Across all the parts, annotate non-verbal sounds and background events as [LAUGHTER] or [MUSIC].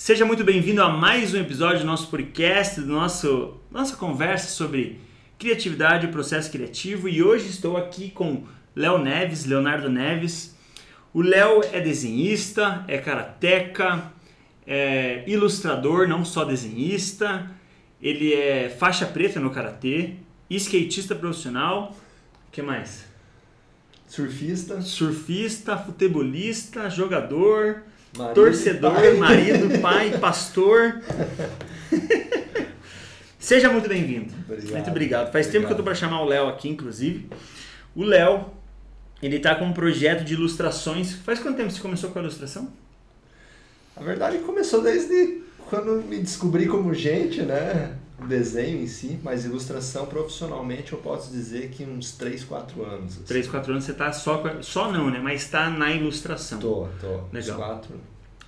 Seja muito bem-vindo a mais um episódio do nosso podcast, do nosso nossa conversa sobre criatividade e processo criativo. E hoje estou aqui com Léo Neves, Leonardo Neves. O Léo é desenhista, é karateca, é ilustrador, não só desenhista. Ele é faixa preta no karatê, skatista profissional. O que mais? Surfista. Surfista, futebolista, jogador, Marido, torcedor, pai. marido, pai, pastor. Seja muito bem-vindo. Obrigado. Muito obrigado. Faz tempo que eu tô Obrigado. para chamar o Léo aqui, inclusive. O Léo, ele tá com um projeto de ilustrações. Faz quanto tempo você começou com a ilustração? A verdade começou desde quando me descobri como gente, né? Desenho em si, mas ilustração profissionalmente eu posso dizer que uns 3, 4 anos. assim. 3, 4 anos você tá só. Só não, né? Mas tá na ilustração. Tô, tô. Legal. Uns 4.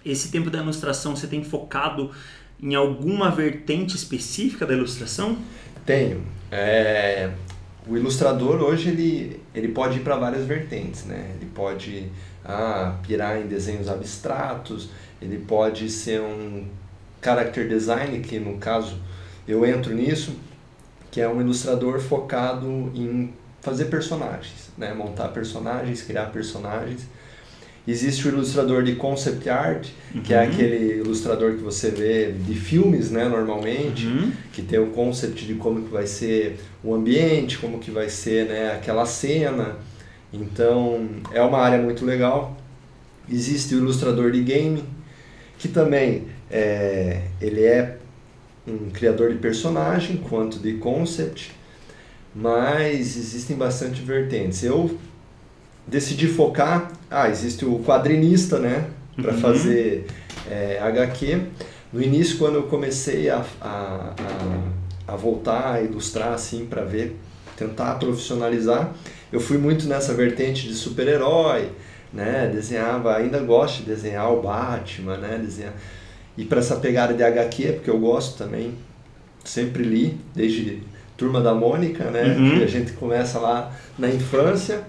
Esse tempo da ilustração você tem focado em alguma vertente específica da ilustração? Tenho. É, o ilustrador hoje ele, ele pode ir para várias vertentes, né? Ele pode ah, pirar em desenhos abstratos, ele pode ser um character design, que no caso eu entro nisso, que é um ilustrador focado em fazer personagens, né? Montar personagens, criar personagens. Existe o ilustrador de concept art, que é Uhum. aquele ilustrador que você vê de filmes, né, normalmente, Uhum. que tem o concept de como que vai ser o ambiente, como que vai ser né, aquela cena. Então é uma área muito legal. Existe o ilustrador de game, que também é, ele é um criador de personagem quanto de concept, mas existem bastante vertentes. Eu decidi focar, ah, existe o quadrinista, né, para Uhum. fazer é, HQ. No início, quando eu comecei a, a, a, a voltar a ilustrar assim para ver, tentar profissionalizar, eu fui muito nessa vertente de super-herói, né? Desenhava, ainda gosto de desenhar o Batman, né? Desenhar e para essa pegada de HQ, porque eu gosto também, sempre li desde Turma da Mônica, né? Uhum. Que a gente começa lá na infância,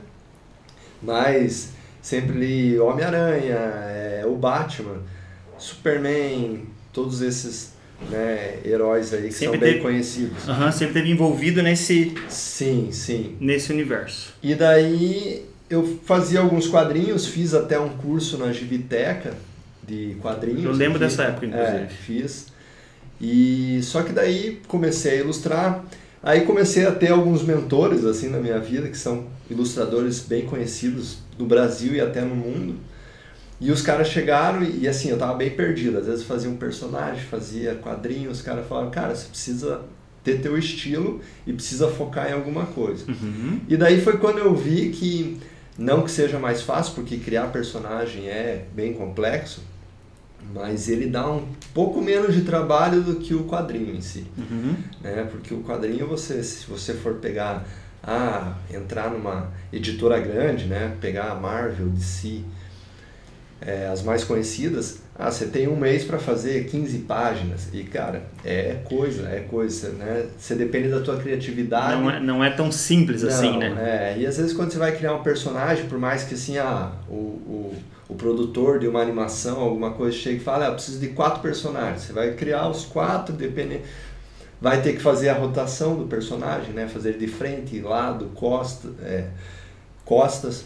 mas sempre li Homem-Aranha, é, o Batman, Superman, todos esses né, heróis aí que Sempre são bem teve- conhecidos. Aham, sempre esteve envolvido nesse, Sim, sim. nesse universo. E daí eu fazia alguns quadrinhos, fiz até um curso na Gibiteca de quadrinhos. Eu lembro aqui. dessa época, inclusive. É, fiz. E só que daí comecei a ilustrar. Aí comecei a ter alguns mentores assim na minha vida que são ilustradores bem conhecidos no Brasil e até no mundo. E os caras chegaram e, assim, eu tava bem perdido. Às vezes fazia um personagem, fazia quadrinhos, os caras falavam, cara, você precisa ter teu estilo e precisa focar em alguma coisa. Uhum. E daí foi quando eu vi que, não que seja mais fácil, porque criar personagem é bem complexo, mas ele dá um pouco menos de trabalho do que o quadrinho em si. Uhum. Né? Porque o quadrinho, você, se você for pegar, ah, entrar numa editora grande, né? pegar a Marvel, DC, é, as mais conhecidas, ah, você tem um mês para fazer 15 páginas. E, cara, é coisa, é coisa, né? Você depende da tua criatividade. Não, é, não é tão simples assim, Não, né? É, e às vezes quando você vai criar um personagem, por mais que assim, ah, o, o, o produtor de uma animação, alguma coisa, chega e fala, ah, eu preciso de quatro personagens. Você vai criar os quatro, dependendo. Vai ter que fazer a rotação do personagem, né? Fazer de frente, lado, costa, é, costas.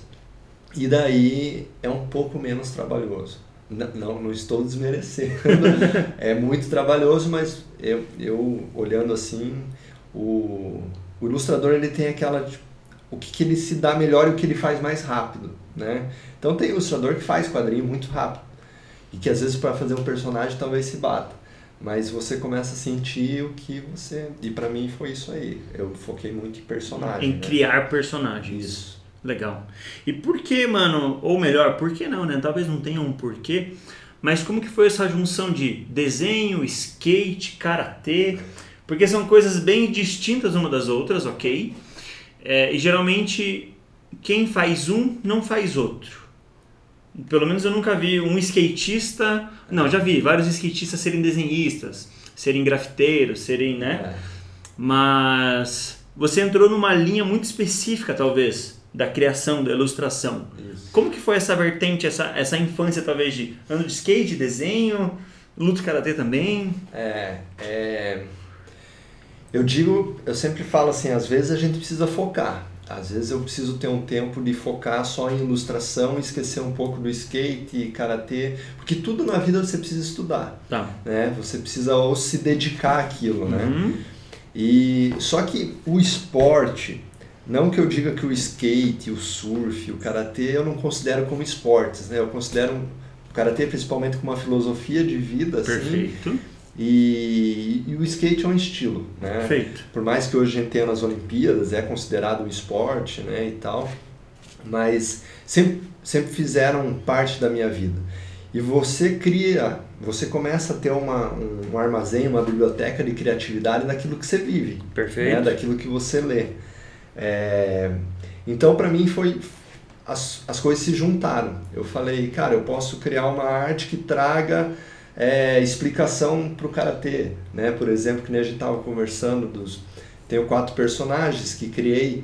E daí é um pouco menos trabalhoso. Não, não estou desmerecendo. [LAUGHS] é muito trabalhoso, mas eu, eu olhando assim, o, o ilustrador ele tem aquela tipo, o que, que ele se dá melhor e o que ele faz mais rápido, né? Então tem ilustrador que faz quadrinho muito rápido e que às vezes para fazer um personagem talvez se bata, mas você começa a sentir o que você e para mim foi isso aí. Eu foquei muito em personagem. Em né? criar personagens. Isso. Legal. E por que, mano, ou melhor, por que não, né? Talvez não tenha um porquê, mas como que foi essa junção de desenho, skate, karatê? Porque são coisas bem distintas uma das outras, ok? É, e geralmente quem faz um não faz outro. Pelo menos eu nunca vi um skatista. Não, já vi vários skatistas serem desenhistas, serem grafiteiros, serem, né? É. Mas você entrou numa linha muito específica, talvez, da criação, da ilustração. Isso. Como que foi essa vertente, essa, essa infância, talvez, de ano de skate, desenho? Luta karatê também? É, é. Eu digo, eu sempre falo assim, às vezes a gente precisa focar. Às vezes eu preciso ter um tempo de focar só em ilustração, esquecer um pouco do skate e karatê, porque tudo na vida você precisa estudar, Tá. né? Você precisa ou se dedicar àquilo, né? Uhum. E só que o esporte, não que eu diga que o skate, o surf, o karatê eu não considero como esportes, né? Eu considero o karatê principalmente como uma filosofia de vida, assim, Perfeito. e, e o skate é um estilo, né? Perfeito. Por mais que hoje a gente tenha nas Olimpíadas, é considerado um esporte, né, e tal, mas sempre, sempre fizeram parte da minha vida. E você cria, você começa a ter uma, um, um armazém, uma biblioteca de criatividade daquilo que você vive, né, Perfeito. daquilo que você lê. É, então, para mim, foi as, as coisas se juntaram. Eu falei, cara, eu posso criar uma arte que traga é, explicação para o karatê, né? Por exemplo, que nem a gente estava conversando dos tenho quatro personagens que criei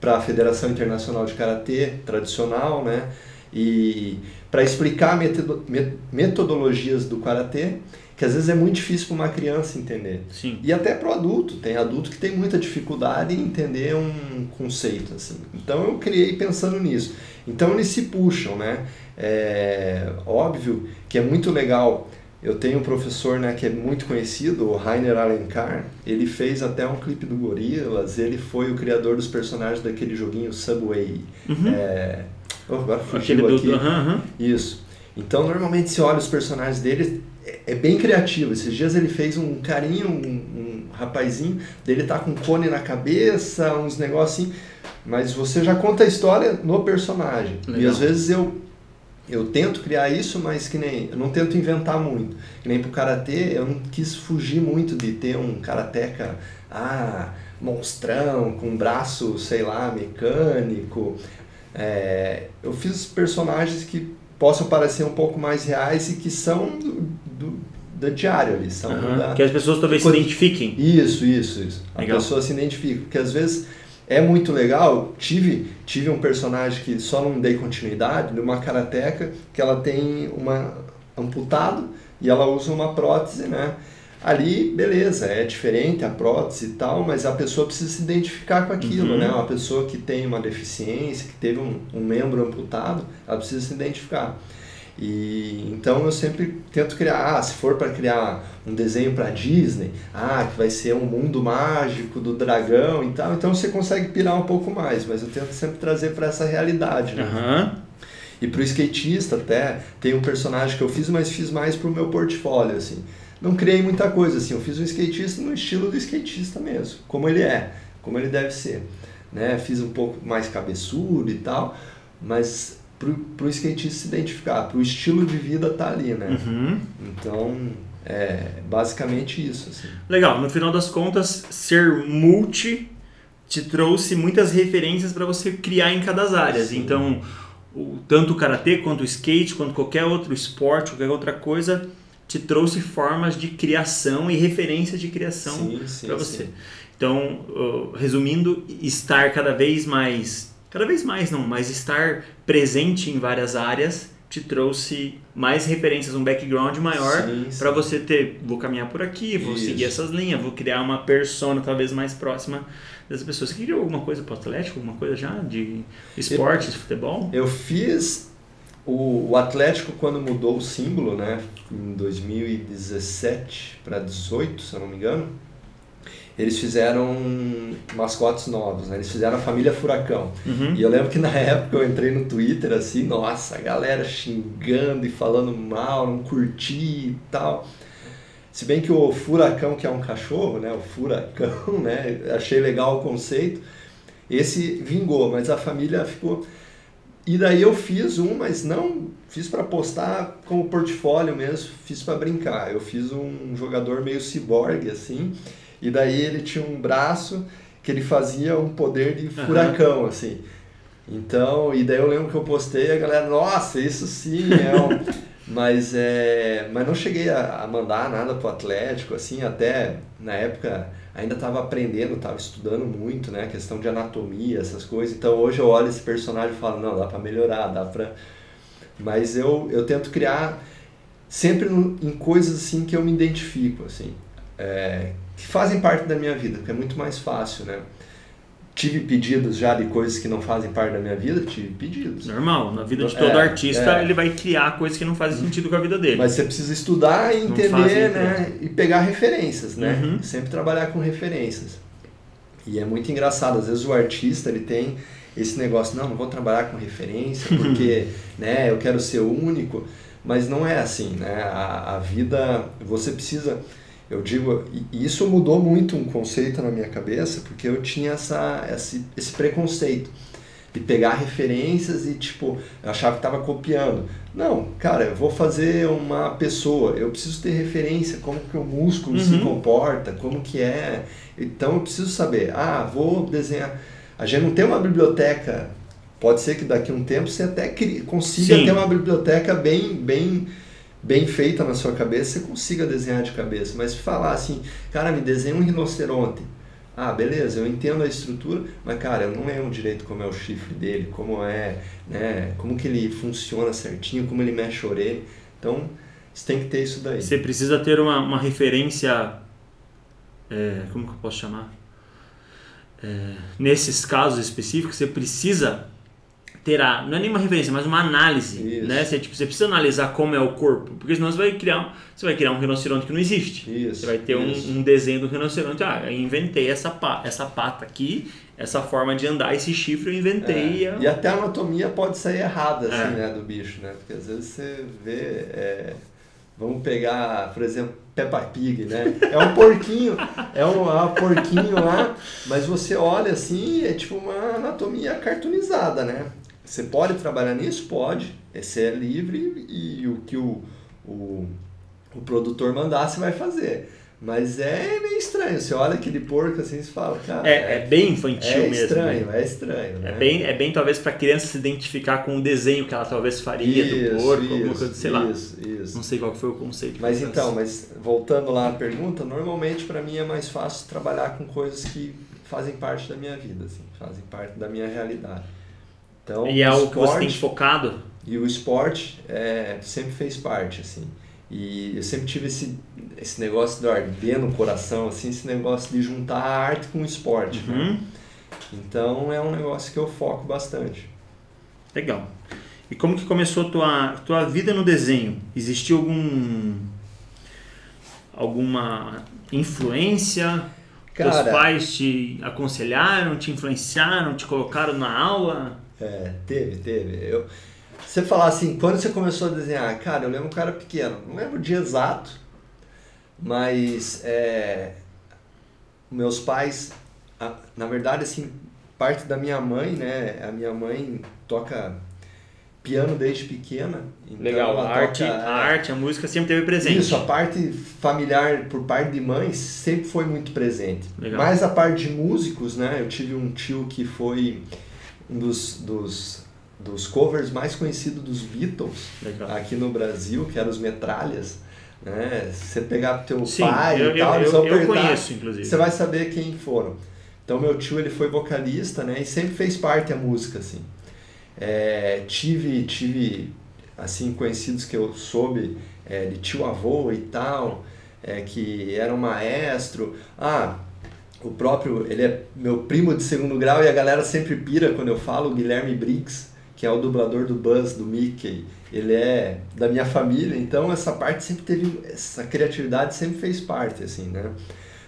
para a Federação Internacional de Karatê tradicional, né? E para explicar metodo- met- metodologias do karatê, que às vezes é muito difícil para uma criança entender. Sim. E até para o adulto, tem adulto que tem muita dificuldade em entender um conceito assim. Então eu criei pensando nisso. Então eles se puxam, né? É óbvio que é muito legal. Eu tenho um professor, né, que é muito conhecido, o Rainer Alencar. Ele fez até um clipe do Gorillaz. Ele foi o criador dos personagens daquele joguinho Subway. Uhum. É... oh, agora fugiu aqui. do- aham, aham. Isso. Então, normalmente, se olha os personagens dele, é- é bem criativo. Esses dias ele fez um carinho, um, um rapazinho, dele tá com um cone na cabeça, uns negócios assim. Mas você já conta a história no personagem. E Legal. às vezes eu, eu tento criar isso, mas que nem. Eu não tento inventar muito. Que nem pro karatê, eu não quis fugir muito de ter um karateca. Ah, monstrão, com um braço, sei lá, mecânico. É, eu fiz personagens que possam parecer um pouco mais reais e que são do, do, da diário ali. São Aham. da- Que as pessoas talvez Coisa- se identifiquem. Isso, isso, isso. A Legal. pessoa se identifica. Porque às vezes é muito legal. Tive, tive um personagem que só não dei continuidade, de uma karateca, que ela tem uma amputado e ela usa uma prótese, né? Ali, beleza, é diferente a prótese e tal, mas a pessoa precisa se identificar com aquilo, Uhum. né? Uma pessoa que tem uma deficiência, que teve um, um membro amputado, ela precisa se identificar. E então eu sempre tento criar, ah, se for para criar um desenho para Disney, ah, que vai ser um mundo mágico do dragão e tal, então você consegue pirar um pouco mais, mas eu tento sempre trazer para essa realidade, né? Aham. E pro skatista até, tem um personagem que eu fiz, mas fiz mais pro meu portfólio, assim. Não criei muita coisa, assim, eu fiz um skatista no estilo do skatista mesmo, como ele é, como ele deve ser. Né? Fiz um pouco mais cabeçudo e tal, mas pro, pro skatista se identificar, pro estilo de vida tá ali, né? Uhum. Então, é basicamente isso, assim. Legal, no final das contas, ser multi te trouxe muitas referências para você criar em cada. Sim. Então, o, tanto o karatê quanto o skate, quanto qualquer outro esporte, qualquer outra coisa, te trouxe formas de criação e referências de criação para você. sim. Então, resumindo, estar cada vez mais, cada vez mais não, mas estar presente em várias áreas te trouxe mais referências, um background maior para você ter, vou caminhar por aqui, vou Isso. seguir essas linhas, vou criar uma persona talvez mais próxima dessas pessoas. Você criou alguma coisa para o Atlético, alguma coisa já de esportes, futebol? Eu fiz o, o Atlético quando mudou o símbolo, né? Em 2017 para 18, se eu não me engano. Eles fizeram mascotes novos, né? Eles fizeram a família Furacão. Uhum. E eu lembro que na [LAUGHS] época eu entrei no Twitter assim, nossa, a galera xingando e falando mal, não curti e tal. Se bem que o Furacão, que é um cachorro, né? O Furacão, [LAUGHS] né? Achei legal o conceito. Esse vingou, mas a família ficou. E daí eu fiz um, mas não fiz para postar como portfólio mesmo, fiz para brincar. Eu fiz um jogador meio ciborgue assim, e daí ele tinha um braço que ele fazia um poder de furacão assim. Então, e daí eu lembro que eu postei a galera, nossa, isso sim é um... mas é, mas não cheguei a, a mandar nada pro Atlético assim, até na época ainda estava aprendendo, estava estudando muito, né, questão de anatomia, essas coisas. Então hoje eu olho esse personagem e falo, não, dá para melhorar, dá para Mas eu eu tento criar sempre no, em coisas assim que eu me identifico, assim, é, que fazem parte da minha vida, que é muito mais fácil, né? Tive pedidos já de coisas que não fazem parte da minha vida? Tive pedidos. Normal, na vida de todo É, artista é. ele vai criar coisas que não fazem sentido com a vida dele. Mas você precisa estudar e entender, fazem né? E pegar referências, né? Uhum. Sempre trabalhar com referências. E é muito engraçado, às vezes o artista ele tem esse negócio, não, não vou trabalhar com referência [LAUGHS] porque, né, eu quero ser único, mas não é assim, né? A, a vida, você precisa, eu digo, e isso mudou muito um conceito na minha cabeça, porque eu tinha essa, esse, esse preconceito de pegar referências e tipo, eu achava que estava copiando. Não, cara, eu vou fazer uma pessoa, eu preciso ter referência, como que o músculo se Uhum. comporta, como que é. Então eu preciso saber, ah, vou desenhar. A gente não tem uma biblioteca, pode ser que daqui a um tempo você até consiga Sim. ter uma biblioteca bem, bem, bem feita na sua cabeça, você consiga desenhar de cabeça. Mas falar assim, cara, me desenha um rinoceronte. Ah, beleza, eu entendo a estrutura, mas cara, eu não lembro direito como é o chifre dele, como é, né, como que ele funciona certinho, como ele mexe a orelha. Então, você tem que ter isso daí. Você precisa ter uma, uma referência. é, como que eu posso chamar? É, nesses casos específicos, você precisa ter a, não é nenhuma referência, mas uma análise, Isso. né? Você, tipo, você precisa analisar como é o corpo, porque senão você vai criar, você vai criar um rinoceronte que não existe. Isso. Você vai ter um, um desenho do rinoceronte. Ah, eu inventei essa, pa, essa pata aqui, essa forma de andar, esse chifre eu inventei. É, E até a anatomia pode sair errada, assim, É. né, do bicho, né? Porque às vezes você vê. é, Vamos pegar, por exemplo, Peppa Pig, né? É um porquinho, [LAUGHS] é um, é um porquinho lá, mas você olha assim, é tipo uma anatomia cartoonizada, né? Você pode trabalhar nisso? Pode. Você é livre e o que o, o, o produtor mandar, você vai fazer. Mas é meio estranho. Você olha aquele porco assim e fala, cara. É, é bem infantil é mesmo. estranho, né? é estranho. É né? bem, é bem talvez para criança se identificar com o desenho que ela talvez faria do porco, alguma coisa, sei lá. Isso, isso. Não sei qual foi o conceito. Mas então, mas voltando lá à pergunta, normalmente para mim é mais fácil trabalhar com coisas que fazem parte da minha vida, assim, fazem parte da minha realidade. Então, E é o que você tem focado? E o esporte é, sempre fez parte, assim. E eu sempre tive esse, esse negócio de arder no coração, assim, esse negócio de juntar a arte com o esporte. né? Uhum. Então é um negócio que eu foco bastante. Legal. E como que começou a tua, tua vida no desenho? Existiu algum alguma influência? Teus Cara- pais te aconselharam, te influenciaram, te colocaram na aula? É, teve, teve. Eu, você falar assim, quando você começou a desenhar? Cara, eu lembro um cara pequeno, não lembro o dia exato, mas é, meus pais, na verdade, assim, parte da minha mãe, né? A minha mãe toca piano desde pequena. Então Legal. A arte, toca, a é, arte, a música sempre teve presente. isso, a parte familiar por parte de mãe sempre foi muito presente. Legal. Mas a parte de músicos, né? Eu tive um tio que foi um dos, dos, dos covers mais conhecidos dos Beatles Legal. aqui no Brasil, que eram os Metralhas. Né? Se você pegar pro teu Sim, pai eu, e tal, eu, eles eu, vão eu perguntar, conheço, inclusive. você vai saber quem foram. Então meu tio ele foi vocalista, né? E sempre fez parte a música, assim. É, tive, tive, assim, conhecidos que eu soube é, de tio avô e tal, é, que era um maestro. Ah, o próprio, ele é meu primo de segundo grau e a galera sempre pira quando eu falo, o Guilherme Briggs, que é o dublador do Buzz, do Mickey. Ele é da minha família, então essa parte sempre teve, essa criatividade sempre fez parte, assim, né?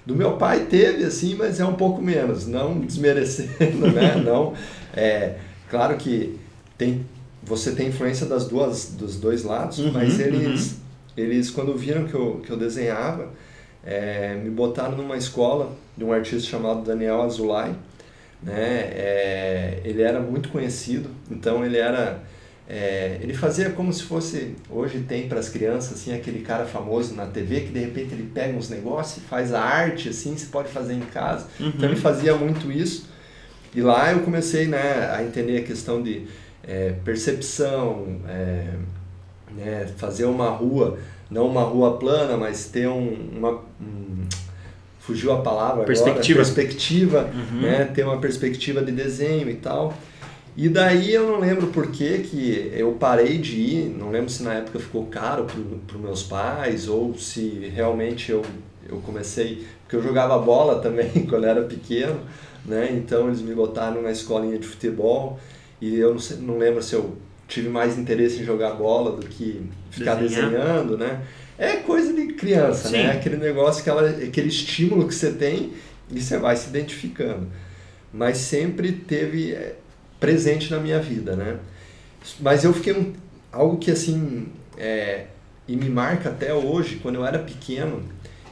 Do meu pai teve, assim, mas é um pouco menos, não desmerecendo, né? [LAUGHS] Não, é, claro que tem, você tem influência das duas, dos dois lados, Uhum, mas eles, eles quando viram que eu, que eu desenhava, é, me botaram numa escola de um artista chamado Daniel Azulay, né? É, ele era muito conhecido, então ele era é, ele fazia como se fosse hoje tem para as crianças assim aquele cara famoso na TV que de repente ele pega uns negócios e faz a arte assim você pode fazer em casa Uhum. então ele fazia muito isso e lá eu comecei né, a entender a questão de é, percepção é, né, fazer uma rua não uma rua plana mas ter um, uma um, fugiu a palavra Perspectiva. agora perspectiva Uhum. né, ter uma perspectiva de desenho e tal E daí eu não lembro por que que eu parei de ir, não lembro se na época ficou caro para os meus pais ou se realmente eu, eu comecei, porque eu jogava bola [LAUGHS] também quando era pequeno, né? Então eles me botaram na escolinha de futebol e eu não, sei, não lembro se eu tive mais interesse em jogar bola do que ficar Desenhar. desenhando, né? É coisa de criança, né? Sim. né? Aquele negócio, aquela, aquele estímulo que você tem e você vai se identificando. Mas sempre teve é, presente na minha vida, né? Mas eu fiquei um, algo que assim é, e me marca até hoje. Quando eu era pequeno,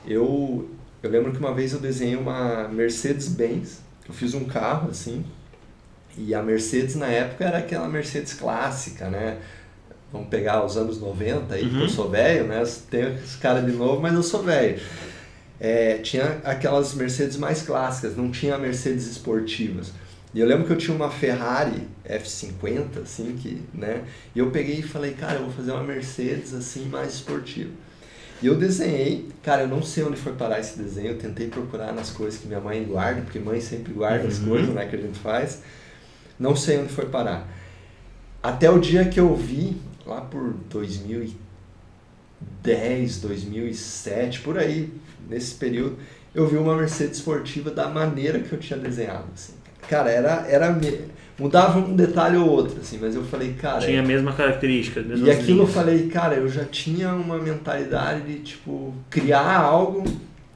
eu eu lembro que uma vez eu desenhei uma Mercedes-Benz. Eu fiz um carro assim e a Mercedes na época era aquela Mercedes clássica, né? Vamos pegar os anos 90 aí, uhum. que eu uhum. sou velho, né? Tenho esse cara de novo, mas eu sou velho. É, tinha aquelas Mercedes mais clássicas, não tinha Mercedes esportivas. E eu lembro que eu tinha uma Ferrari F50, assim, que, né? E eu peguei e falei, cara, eu vou fazer uma Mercedes, assim, mais esportiva. E eu desenhei, cara, eu não sei onde foi parar esse desenho, eu tentei procurar nas coisas que minha mãe guarda, porque mãe sempre guarda uhum. as coisas, né, que a gente faz. Não sei onde foi parar. Até o dia que eu vi, lá por 2010, 2007, por aí, nesse período, eu vi uma Mercedes esportiva da maneira que eu tinha desenhado, assim. Cara, era, era mudava um detalhe ou outro, assim, mas eu falei, cara. Tinha a mesma característica, E aquilo linhas. eu falei, cara, eu já tinha uma mentalidade de, tipo, criar algo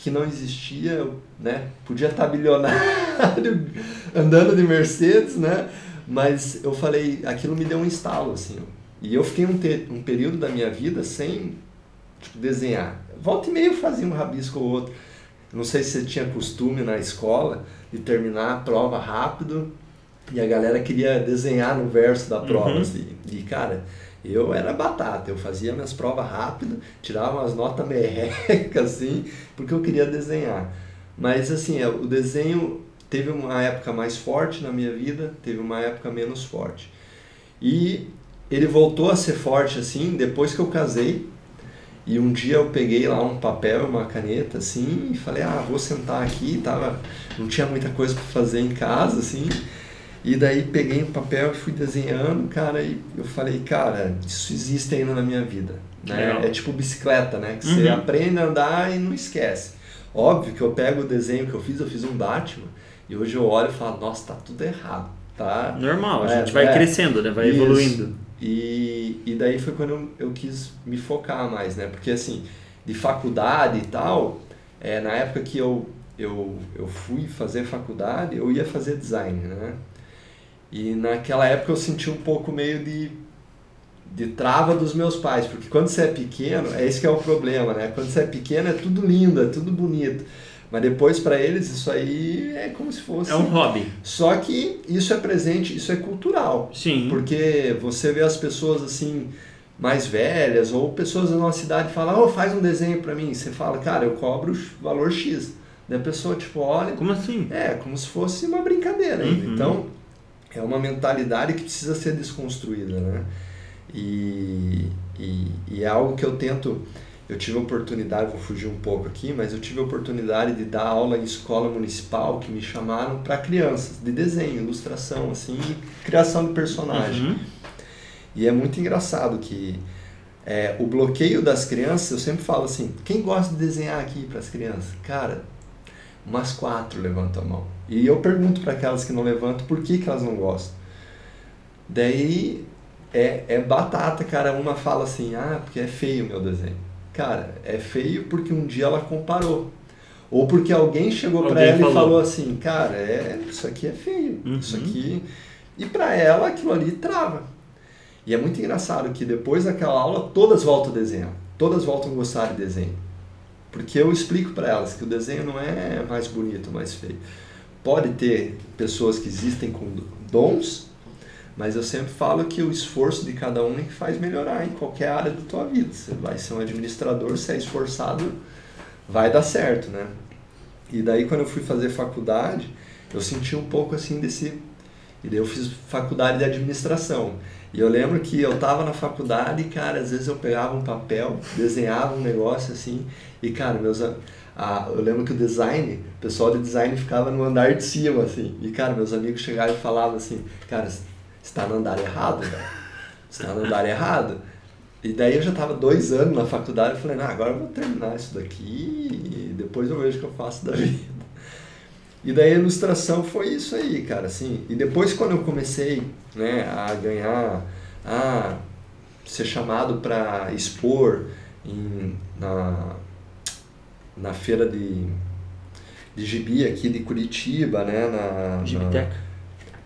que não existia, né? Podia estar bilionário [LAUGHS] andando de Mercedes, né? Mas eu falei, aquilo me deu um instalo, assim. E eu fiquei um, te, um período da minha vida sem tipo, desenhar. Volta e meio fazia um rabisco ou outro. Não sei se você tinha costume na escola de terminar a prova rápido e a galera queria desenhar no verso da prova, uhum. assim. E, cara, eu era batata, eu fazia minhas provas rápido, tirava umas notas merrecas, [LAUGHS] assim, porque eu queria desenhar. Mas, assim, é, o desenho teve uma época mais forte na minha vida, teve uma época menos forte. E ele voltou a ser forte, assim, depois que eu casei, e um dia eu peguei lá um papel e uma caneta, assim, e falei, ah, vou sentar aqui, tava, não tinha muita coisa para fazer em casa, assim, e daí peguei um papel e fui desenhando, cara, e eu falei, cara, isso existe ainda na minha vida, né? É tipo bicicleta, né? Que uhum. você aprende a andar e não esquece. Óbvio que eu pego o desenho que eu fiz, eu fiz um Batman, e hoje eu olho e falo, nossa, tá tudo errado, tá? Normal, a é, gente vai é, crescendo, né? Vai isso. evoluindo. E, e daí foi quando eu, eu quis me focar mais, né? Porque assim, de faculdade e tal, é, na época que eu, eu, eu fui fazer faculdade, eu ia fazer design, né? E naquela época eu senti um pouco meio de, de trava dos meus pais, porque quando você é pequeno, é esse que é o problema, né? Quando você é pequeno é tudo lindo, é tudo bonito. Mas depois para eles isso aí é como se fosse. É um hobby. Só que isso é presente, isso é cultural. Sim. Porque você vê as pessoas assim mais velhas ou pessoas da nossa cidade falam, oh, faz um desenho para mim. Você fala, cara, eu cobro valor X. Daí a pessoa tipo olha. Como assim? É, como se fosse uma brincadeira. Uhum. Então é uma mentalidade que precisa ser desconstruída, né? E, e, e é algo que eu tento eu tive a oportunidade, vou fugir um pouco aqui, mas eu tive a oportunidade de dar aula em escola municipal que me chamaram para crianças, de desenho, ilustração, assim, criação de personagem. Uhum. E é muito engraçado que é, o bloqueio das crianças, eu sempre falo assim, quem gosta de desenhar aqui para as crianças? Cara, umas quatro levantam a mão. E eu pergunto para aquelas que não levantam por que, que elas não gostam. Daí é, é batata, cara. Uma fala assim, ah, porque é feio o meu desenho. Cara, é feio porque um dia ela comparou. Ou porque alguém chegou para ela falou. e falou assim, cara, é, isso aqui é feio, uhum. isso aqui. E para ela aquilo ali trava. E é muito engraçado que depois daquela aula todas voltam a desenhar, todas voltam a gostar de desenho. Porque eu explico para elas que o desenho não é mais bonito, mais feio. Pode ter pessoas que existem com dons mas eu sempre falo que o esforço de cada um é que faz melhorar em qualquer área da tua vida. Você vai ser um administrador, se é esforçado, vai dar certo, né? E daí quando eu fui fazer faculdade, eu senti um pouco assim desse... E daí eu fiz faculdade de administração. E eu lembro que eu tava na faculdade e, cara, às vezes eu pegava um papel, desenhava um negócio assim, e, cara, meus... Ah, eu lembro que o design, o pessoal de design ficava no andar de cima, assim. E, cara, meus amigos chegavam e falavam assim, cara, está no andar errado, velho. Está no andar errado. E daí eu já estava dois anos na faculdade, eu falei, não, agora eu vou terminar isso daqui e depois eu vejo o que eu faço da [LAUGHS] vida. E daí a ilustração foi isso aí, cara, assim. E depois quando eu comecei, né, a ganhar, a ser chamado para expor em, na, na feira de, de gibi aqui de Curitiba, né, na... Gibiteca.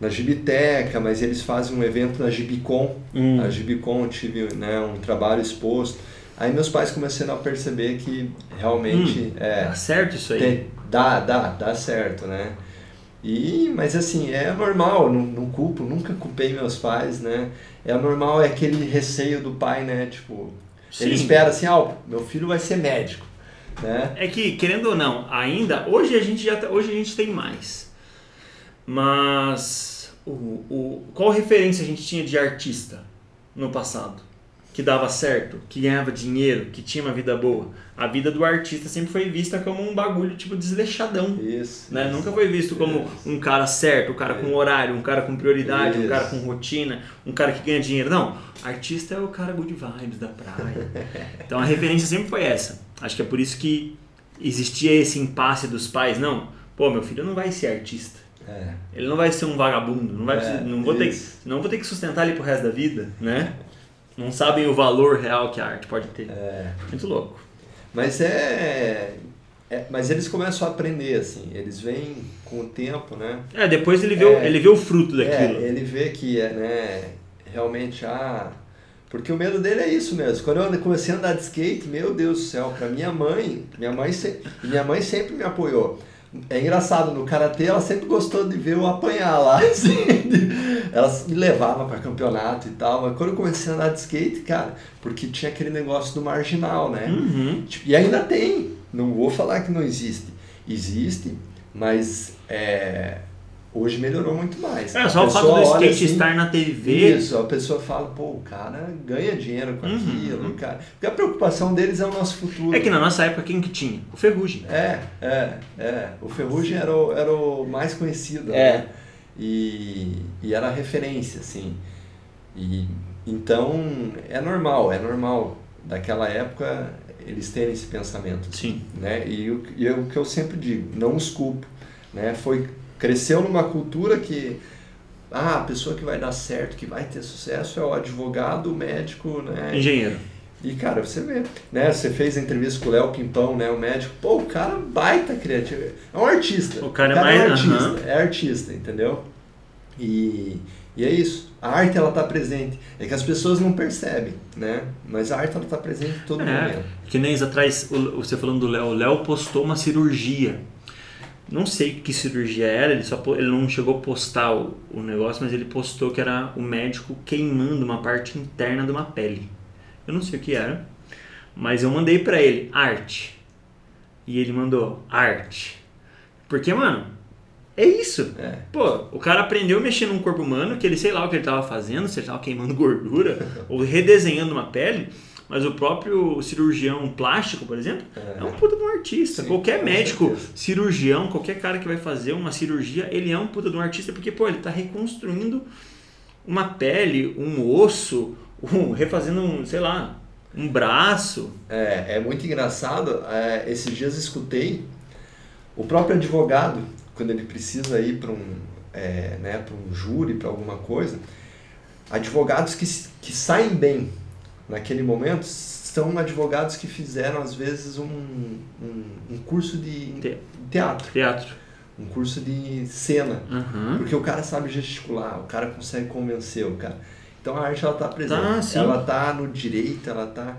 Na, na Gibiteca, mas eles fazem um evento na Gibicon. Hum. A Gibicon eu tive né, um trabalho exposto. Aí meus pais começaram a perceber que realmente é, Tá certo isso aí. tem- dá, dá, dá certo, né? E, mas assim, é normal, não, não culpo, nunca culpei meus pais, né? É normal, é aquele receio do pai, né? Tipo, ele Sim. espera assim, ó, meu filho vai ser médico, né? É que, querendo ou não, ainda, hoje a gente já tá- hoje a gente tem mais. Mas o, o, qual referência a gente tinha de artista no passado? Que dava certo, que ganhava dinheiro, que tinha uma vida boa. A vida do artista sempre foi vista como um bagulho tipo desleixadão. Isso. Né? isso. Nunca foi visto como Isso. um cara certo, um cara com horário, um cara com prioridade, um Isso. cara com rotina, um cara que ganha dinheiro. Não, artista é o cara good vibes da praia. [LAUGHS] Então a referência sempre foi essa. Acho que é por isso que existia esse impasse dos pais. Não, pô, meu filho não vai ser artista. É, Ele não vai ser um vagabundo. Não, vai É, não, vou ter, isso. não vou ter que sustentar ele pro resto da vida, né? Não sabem o valor real que a arte pode ter. é. Muito louco. Mas é, é- Mas eles começam a aprender, assim. Eles vêm com o tempo, né? É, depois ele vê, o- É. ele vê o fruto daquilo. É, ele vê que é, né, realmente ah, porque o medo dele é isso mesmo. Quando eu comecei a andar de skate, meu Deus do céu, para minha mãe, minha mãe se- minha mãe sempre me apoiou. É engraçado, no karatê ela sempre gostou de ver eu apanhar lá, [LAUGHS] assim, ela me levava para campeonato e tal, mas quando eu comecei a andar de skate, cara, porque tinha aquele negócio do marginal, né? Uhum. Tipo, E ainda tem, não vou falar que não existe. Existe, mas é, hoje melhorou muito mais. É, A só o fato do skate assim, estar na TV. Isso, a pessoa fala, pô, o cara ganha dinheiro com Uhum. aquilo, cara. Porque a preocupação deles é o nosso futuro. É que na nossa época quem que tinha? O Ferrugem. É, é, é. O Ferrugem era o, era o mais conhecido. É. Né? E, e era a referência, assim. E, então, é normal, é normal. Daquela época, eles terem esse pensamento. Sim. Né? E, o- e é o que eu sempre digo, não os culpo. Né? Foi, cresceu numa cultura que ah, a pessoa que vai dar certo, que vai ter sucesso é o advogado, o médico, né? Engenheiro. E cara, você vê, né? Você fez a entrevista com o Léo Pimpão, né? O médico, pô, o cara baita criativo. É um artista. O cara é é mais- um artista, é artista, entendeu? E, e é isso. A arte ela tá presente. É que as pessoas não percebem, né? Mas a arte ela tá presente em todo É, momento. que nem isso atrás, o- você falando do Léo, o Léo postou uma cirurgia. Não sei que cirurgia era, ele, só, ele não chegou a postar o, o negócio, mas ele postou que era o médico queimando uma parte interna de uma pele. Eu não sei o que era, mas eu mandei pra ele arte. E ele mandou arte. Porque, mano, é isso. É. Pô, o cara aprendeu a mexer num corpo humano, que ele sei lá o que ele tava fazendo, se ele tava queimando [LAUGHS] gordura ou redesenhando uma pele, mas o próprio cirurgião plástico, por exemplo, é, um puta de um artista. Sim, qualquer médico, certeza. cirurgião, qualquer cara que vai fazer uma cirurgia, ele é um puta de um artista porque, pô, ele tá reconstruindo uma pele, um osso, um, refazendo um, sei lá, um braço. É, é muito engraçado. é, esses dias escutei o próprio advogado, quando ele precisa ir para um, é, né, um júri, para alguma coisa, advogados que, que saem bem naquele momento são advogados que fizeram, às vezes, um, um, um curso de Te- teatro, Teatro. um curso de cena. Aham. Porque o cara sabe gesticular, o cara consegue convencer o cara. Então a arte ela tá presente. Tá, sim. ela tá no direito, ela tá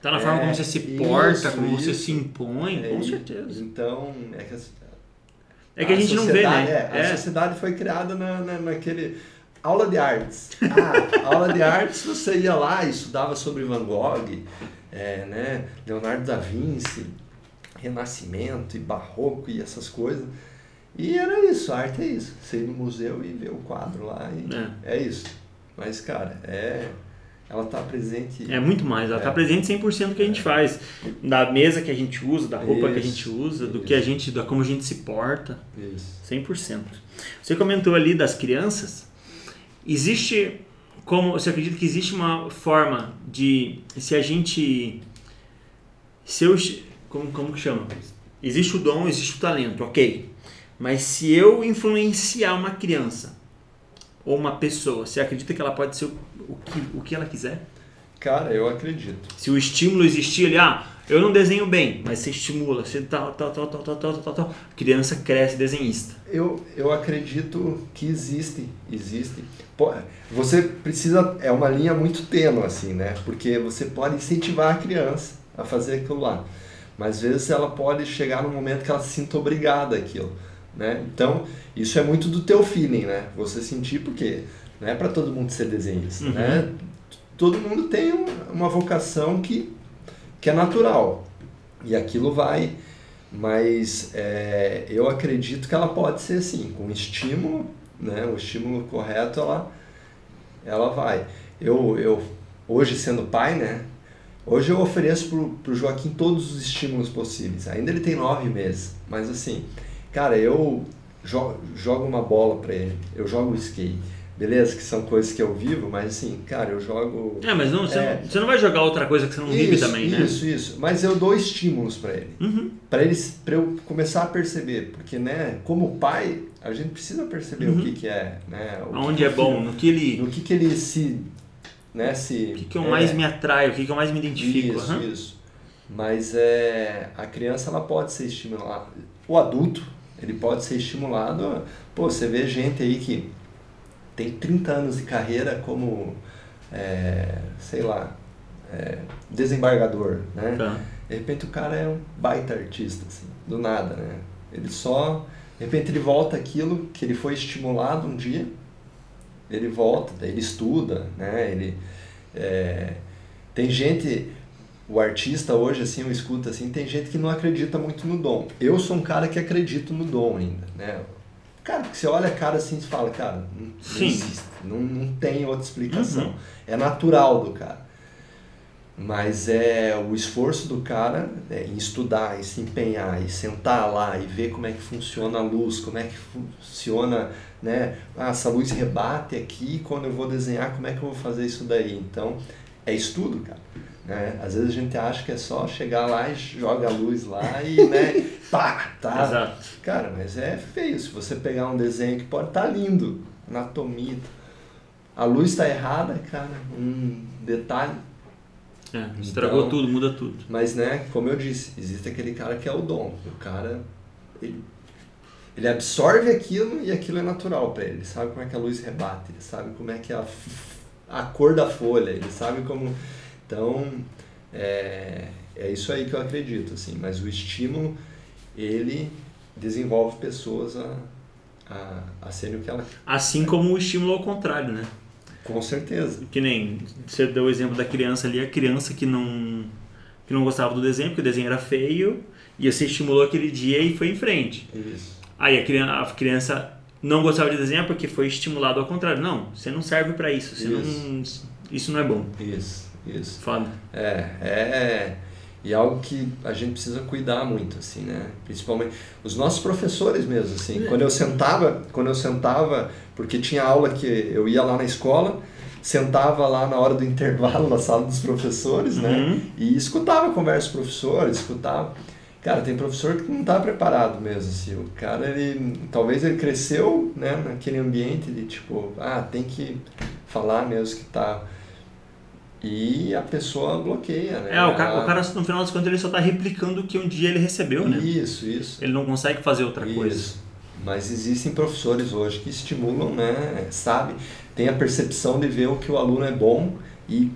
Tá na forma É, como você se porta, isso, como você isso. se impõe, É, com certeza. Então, é que, as- É que a, gente não vê, sociedade- né? é, a sociedade foi criada na, na- naquele. Aula de artes. Ah, aula de artes, você ia lá e estudava sobre Van Gogh, é, né, Leonardo da Vinci, Renascimento e Barroco e essas coisas. E era isso, a arte é isso. Você ir no museu e ver o quadro lá. E é. isso. Mas, cara, é. Ela tá presente. É muito mais, ela É. tá presente 100% do que a gente faz. Da mesa que a gente usa, da roupa que a gente Isso, usa, do isso. que a gente, da como a gente se porta. Isso. 100%. Você comentou ali das crianças existe como você acredita que existe uma forma de se a gente se eu como como que chama? Existe o dom existe o talento ok. Mas se eu influenciar uma criança ou uma pessoa você acredita que ela pode ser o, o que o que ela quiser? Cara eu acredito. Se o estímulo existir ali ah eu não desenho bem, mas você estimula, você tal, tal, tal, tal, tal, tal, tal, tal. Criança cresce desenhista. Eu, eu acredito que existe, existe. Você precisa, é uma linha muito tênue assim, né? Porque você pode incentivar a criança a fazer aquilo lá. Mas às vezes ela pode chegar num momento que ela se sinta obrigada àquilo, né? Então, isso é muito do teu feeling, né? Você sentir porque não é para todo mundo ser desenhista, uhum. né? Todo mundo tem uma vocação que que é natural. E aquilo vai. Mas é, eu acredito que ela pode ser assim, com estímulo, né? o estímulo correto, ela, ela vai. Eu, eu, hoje sendo pai, né? Hoje eu ofereço para o Joaquim todos os estímulos possíveis. Ainda ele tem nove meses, mas assim, cara, eu jogo, jogo uma bola para ele, eu jogo skate beleza? Que são coisas que eu vivo, mas assim, cara, eu jogo. É, mas não, você, é... não, você não vai jogar outra coisa que você não isso, vive também, isso, né? Isso, isso. Mas eu dou estímulos para ele. Uhum. Para ele, para eu começar a perceber. Porque, né, como pai, a gente precisa perceber uhum. o que, que é, né? Onde que é bom, no que ele. No que, que ele se. Né, se o que, que eu é... mais me atrai, o que, que eu mais me identifico. Isso, uhum. isso. Mas é, a criança ela pode ser estimulada. O adulto, ele pode ser estimulado. Pô, você vê gente aí que tem 30 anos de carreira como, é, sei lá, é, desembargador, né? Tá. De repente o cara é um baita artista, assim, do nada, né? Ele só, de repente ele volta aquilo que ele foi estimulado um dia, ele volta, ele estuda, né? Ele, é, tem gente, o artista hoje, assim, eu escuto assim, tem gente que não acredita muito no dom. Eu sou um cara que acredito no dom ainda, né? Cara, porque você olha a cara assim e fala, cara, não, não existe, não, não tem outra explicação. Uhum. É natural do cara. Mas é o esforço do cara é, em estudar, em se empenhar, e sentar lá e ver como é que funciona a luz, como é que funciona, né? Ah, essa luz rebate aqui, quando eu vou desenhar, como é que eu vou fazer isso daí? Então, é estudo, cara. Né? Às vezes a gente acha que é só chegar lá e joga a luz lá e, né, [LAUGHS] pá, tá. Exato. Cara, mas é feio. Se você pegar um desenho que pode estar tá lindo, anatomia, a luz está errada, cara, um detalhe. É, estragou então, tudo, muda tudo. Mas, né, como eu disse, existe aquele cara que é o dom. O cara, ele, ele absorve aquilo e aquilo é natural para ele. Ele sabe como é que a luz rebate, ele sabe como é que é a, a cor da folha, ele sabe como então, é, é isso aí que eu acredito, assim. Mas o estímulo, ele desenvolve pessoas a, a, a serem o que ela... Assim como o estímulo ao contrário, né? Com certeza. Que nem você deu o exemplo da criança ali, a criança que não que não gostava do desenho, porque o desenho era feio, e você estimulou aquele dia e foi em frente. Isso. Aí a criança, a criança não gostava de desenhar porque foi estimulado ao contrário. Não, você não serve para isso, você isso. não isso não é bom. Isso. Isso. Foda. É, é. E algo que a gente precisa cuidar muito, assim, né? Principalmente os nossos professores mesmo, assim. É. Quando eu sentava, quando eu sentava, porque tinha aula que eu ia lá na escola, sentava lá na hora do intervalo na sala dos professores, né? uhum. E escutava a conversa dos professores, escutava. Cara, tem professor que não está preparado mesmo, assim. O cara, ele, talvez ele cresceu, né, naquele ambiente de tipo, ah, tem que falar mesmo que tá e a pessoa bloqueia, né? É, o cara, o cara, no final das contas ele só está replicando o que um dia ele recebeu, né? Isso, isso. Ele não consegue fazer outra isso. coisa. Mas existem professores hoje que estimulam, né? Sabe? Tem a percepção de ver o que o aluno é bom e,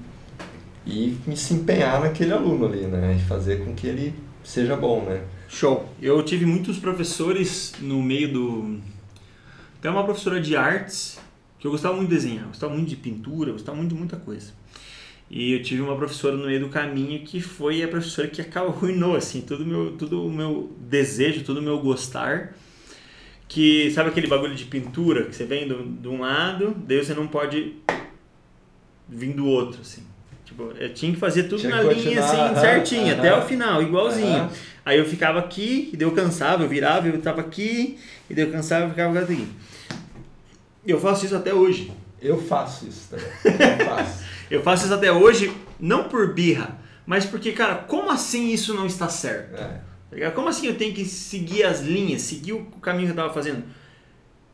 e se empenhar naquele aluno ali, né? E fazer com que ele seja bom, né? Show. Eu tive muitos professores no meio do... Tem uma professora de artes que eu gostava muito de desenhar, gostava muito de pintura, gostava muito de muita coisa. E eu tive uma professora no meio do caminho que foi a professora que acabou arruinou assim todo meu todo o meu desejo, todo o meu gostar. Que sabe aquele bagulho de pintura que você vem do, de um lado, daí você não pode vir do outro assim. Tipo, eu tinha que fazer tudo tinha na linha assim, certinho, até o final, igualzinho. Aí eu ficava aqui, e daí eu cansava, eu virava, eu tava aqui, e daí eu cansava, eu ficava aqui. Eu faço isso até hoje. Eu faço isso também. Eu faço. [LAUGHS] eu faço isso até hoje, não por birra, mas porque, cara, como assim isso não está certo? É. Como assim eu tenho que seguir as linhas, seguir o caminho que eu estava fazendo?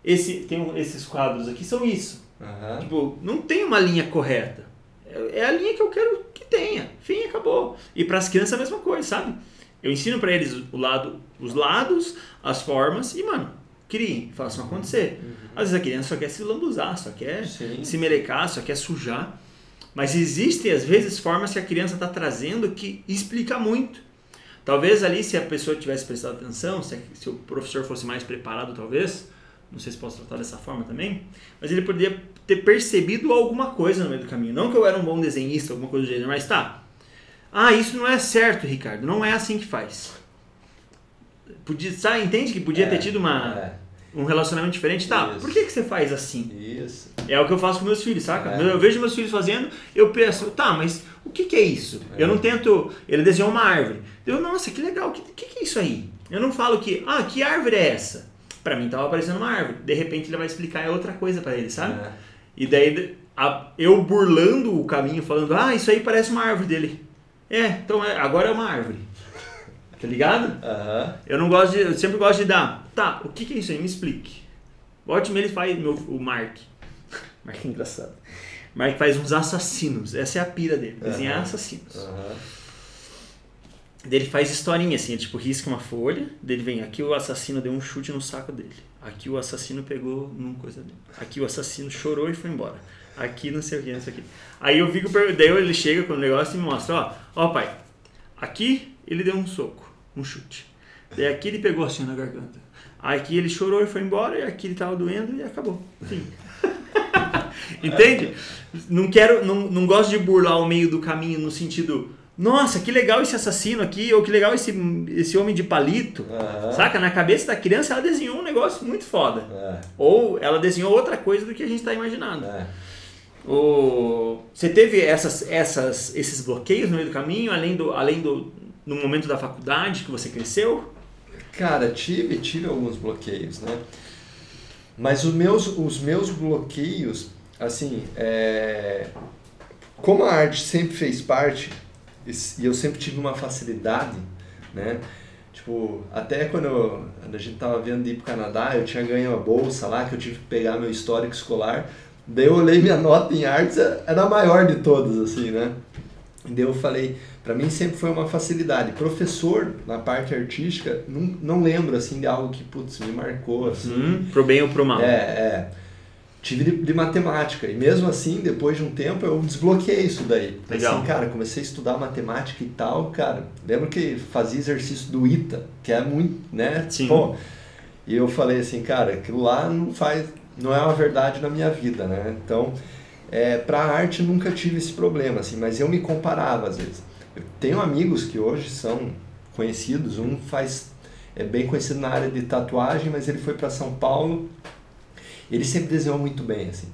Esse, tem esses quadros aqui são isso. Uhum. Tipo, não tem uma linha correta. É, é a linha que eu quero que tenha. Fim, acabou. E para as crianças a mesma coisa, sabe? Eu ensino para eles o lado, os lados, as formas e, mano, criem, façam acontecer. Uhum. Às vezes a criança só quer se lambuzar, só quer Sim. se melecar, só quer sujar. Mas existem, às vezes, formas que a criança está trazendo que explica muito. Talvez ali, se a pessoa tivesse prestado atenção, se, se o professor fosse mais preparado, talvez, não sei se posso tratar dessa forma também, mas ele poderia ter percebido alguma coisa no meio do caminho. Não que eu era um bom desenhista, alguma coisa do gênero, mas tá. Ah, isso não é certo, Ricardo, não é assim que faz. Podia, sabe, entende que podia é, ter tido uma, é. Um relacionamento diferente? Tá, isso. por que, que você faz assim? Isso. É o que eu faço com meus filhos, saca? É. Eu vejo meus filhos fazendo, eu penso, tá, mas o que, que é isso? Eu não é. tento. Ele desenhou uma árvore. Eu, nossa, que legal, o que, que, que é isso aí? Eu não falo que, ah, que árvore é essa? Para mim tava aparecendo uma árvore. De repente ele vai explicar outra coisa para ele, sabe? É. E daí a, eu burlando o caminho, falando, ah, isso aí parece uma árvore dele. É, então é, agora é uma árvore. Tá ligado? Uhum. Eu não gosto de. Eu sempre gosto de dar. Tá, o que, que é isso aí? Me explique. Ótimo, ele faz meu, o Mark. [LAUGHS] Mark é engraçado. Mark faz uns assassinos. Essa é a pira dele. Desenhar uhum. assassinos. Uhum. Ele faz historinha assim, tipo, risca uma folha, dele vem, aqui o assassino deu um chute no saco dele. Aqui o assassino pegou numa coisa dele. Aqui o assassino chorou e foi embora. Aqui não sei o que, não sei o que. Aí eu fico, daí ele chega com o negócio e me mostra, ó, ó pai, aqui ele deu um soco, um chute. Daí aqui ele pegou assim na garganta. Aqui ele chorou e foi embora, e aqui ele tava doendo e acabou. Enfim. [LAUGHS] Entende? Não quero, não, não gosto de burlar o meio do caminho no sentido nossa, que legal esse assassino aqui, ou que legal esse, esse homem de palito. Uhum. Saca? Na cabeça da criança ela desenhou um negócio muito foda. É. Ou ela desenhou outra coisa do que a gente está imaginando. É. O... Você teve essas, essas, esses bloqueios no meio do caminho, além do, além do no momento da faculdade que você cresceu? Cara, tive, tive alguns bloqueios, né? Mas os meus, os meus bloqueios, assim, é... como a arte sempre fez parte e eu sempre tive uma facilidade, né? Tipo, até quando, eu, a gente tava vendo ir pro Canadá, eu tinha ganho uma bolsa lá, que eu tive que pegar meu histórico escolar. Daí eu olhei minha [LAUGHS] nota em artes, é, era a maior de todas, assim, né? Daí eu falei, para mim sempre foi uma facilidade. Professor, na parte artística, não, não lembro, assim, de algo que, putz, me marcou, assim. Hum, pro bem ou pro mal. É, é tive de, de, matemática. E mesmo assim, depois de um tempo, eu desbloqueei isso daí. Legal. Assim, cara, comecei a estudar matemática e tal, cara. Lembro que fazia exercício do ITA, que é muito, né? Sim. Pô, e eu falei assim, cara, aquilo lá não faz, não é uma verdade na minha vida, né? Então, é, para arte nunca tive esse problema, assim, mas eu me comparava às vezes. Eu tenho amigos que hoje são conhecidos, um faz é bem conhecido na área de tatuagem, mas ele foi para São Paulo ele sempre desenhou muito bem, assim.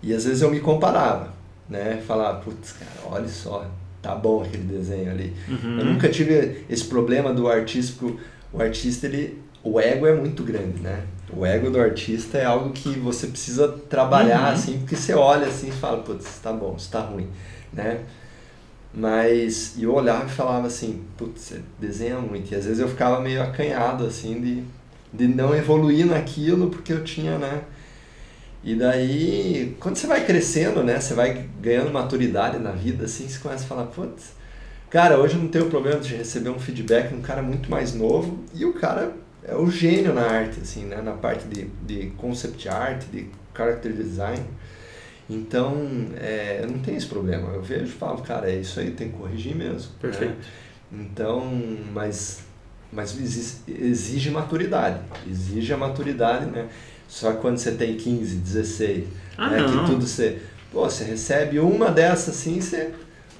E às vezes eu me comparava, né? Falava, putz, cara, olha só, tá bom aquele desenho ali. Uhum. Eu nunca tive esse problema do artista, porque o artista, ele, o ego é muito grande, né? O ego do artista é algo que você precisa trabalhar, uhum. assim, porque você olha assim e fala, putz, tá bom, isso tá ruim, né? Mas eu olhava e falava assim, putz, você desenha muito. E às vezes eu ficava meio acanhado, assim, de, de não evoluir naquilo, porque eu tinha, né? E daí, quando você vai crescendo, né? Você vai ganhando maturidade na vida, assim, você começa a falar, putz, cara, hoje eu não tenho problema de receber um feedback de um cara muito mais novo e o cara é o gênio na arte, assim, né? Na parte de, de concept art, de character design. Então, é, eu não tenho esse problema. Eu vejo e falo, cara, é isso aí, tem que corrigir mesmo. Né? Perfeito. Né? Então, mas, mas exige, exige maturidade. Exige a maturidade, né? Só que quando você tem 15, 16, ah, né, que tudo você. Pô, você recebe uma dessas assim, você.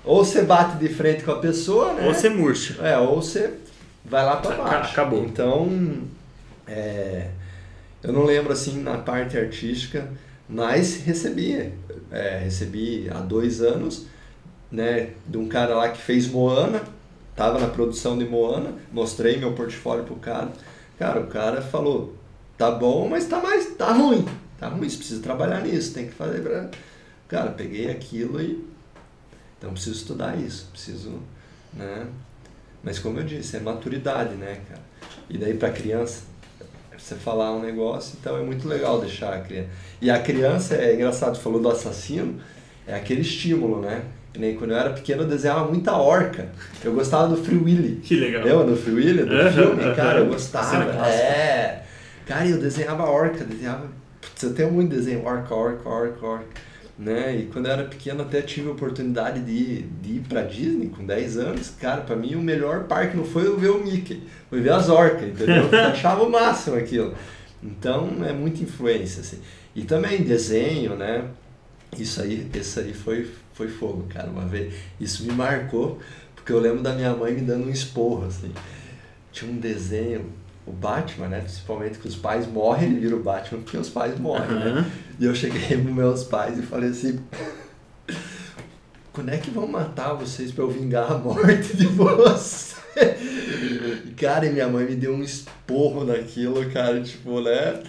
Ou você bate de frente com a pessoa, né? Ou você murcha. É, ou você vai lá para baixo. Acabou. Então, é, eu não lembro assim na parte artística, mas recebi. É, recebi há dois anos, né, de um cara lá que fez Moana, tava na produção de Moana, mostrei meu portfólio pro cara. Cara, o cara falou, tá bom, mas tá mais tá ruim. tá ruim, você precisa trabalhar nisso, tem que fazer pra... Cara, peguei aquilo e... Então preciso estudar isso, preciso, né? Mas como eu disse, é maturidade, né, cara? E daí para criança, você falar um negócio, então é muito legal deixar a criança. E a criança, é engraçado, falou do assassino, é aquele estímulo, né? Nem quando eu era pequeno eu desenhava muita orca. Eu gostava do Free Willy. Que legal. Lembra do Free Willy? Do Uhum, filme? uhum. Cara, eu gostava. É. Cara, eu desenhava orca, desenhava. Putz, eu tenho muito desenho, orca, orca, orca, orca. Né? E quando eu era pequeno até tive a oportunidade de ir, de ir pra Disney com 10 anos. Cara, pra mim o melhor parque não foi eu ver o Mickey, foi ver as orcas, entendeu? [LAUGHS] Eu achava o máximo aquilo. Então é muita influência, assim. E também desenho, né? Isso aí, esse aí foi, foi fogo, cara, uma vez. Isso me marcou, porque eu lembro da minha mãe me dando um esporro, assim. Tinha um desenho, o Batman, né? Principalmente que os pais morrem, ele vira o Batman porque os pais morrem, né? E eu cheguei [LAUGHS] pros meus pais e falei assim: quando é que vão matar vocês pra eu vingar a morte de vocês? Cara, e minha mãe me deu um esporro naquilo, cara, tipo, né?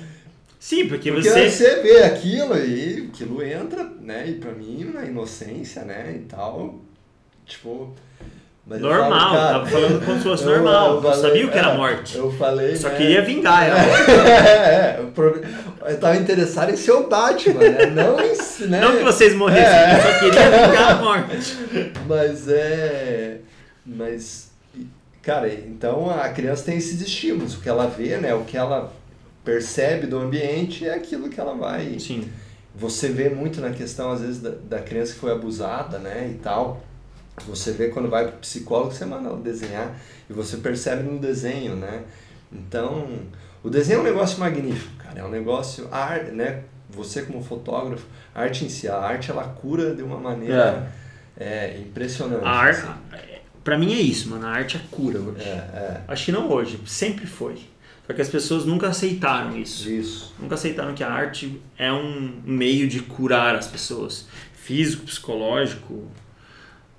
Sim, porque, Porque você. você vê aquilo e aquilo entra, né? E pra mim, na inocência, né? E tal, tipo. eu Normal, falo, cara, tava falando como se fosse eu- normal. eu não falei, sabia o que era é, morte. Eu falei. Só né? queria vingar ela. [LAUGHS] É, é, pro- eu tava interessado em ser o Batman, né? Não em né? Não que vocês morressem, É. eu só queria vingar a morte. Mas é. Mas. Cara, então a criança tem esses estímulos. O que ela vê, né? O que ela percebe do ambiente é aquilo que ela vai. Sim. Você vê muito na questão, às vezes, da, da criança que foi abusada, né? E tal. Você vê quando vai pro psicólogo, você manda ela desenhar. E você percebe no desenho, né? Então, o desenho é um negócio magnífico, cara. É um negócio. A arte, né? Você como fotógrafo, a arte em si, a arte ela cura de uma maneira é, impressionante. A arte, assim. pra mim é isso, mano. A arte é cura hoje. É, é. Acho que não hoje, sempre foi. Só que as pessoas nunca aceitaram isso. Isso. Nunca aceitaram que a arte é um meio de curar as pessoas. Físico, psicológico.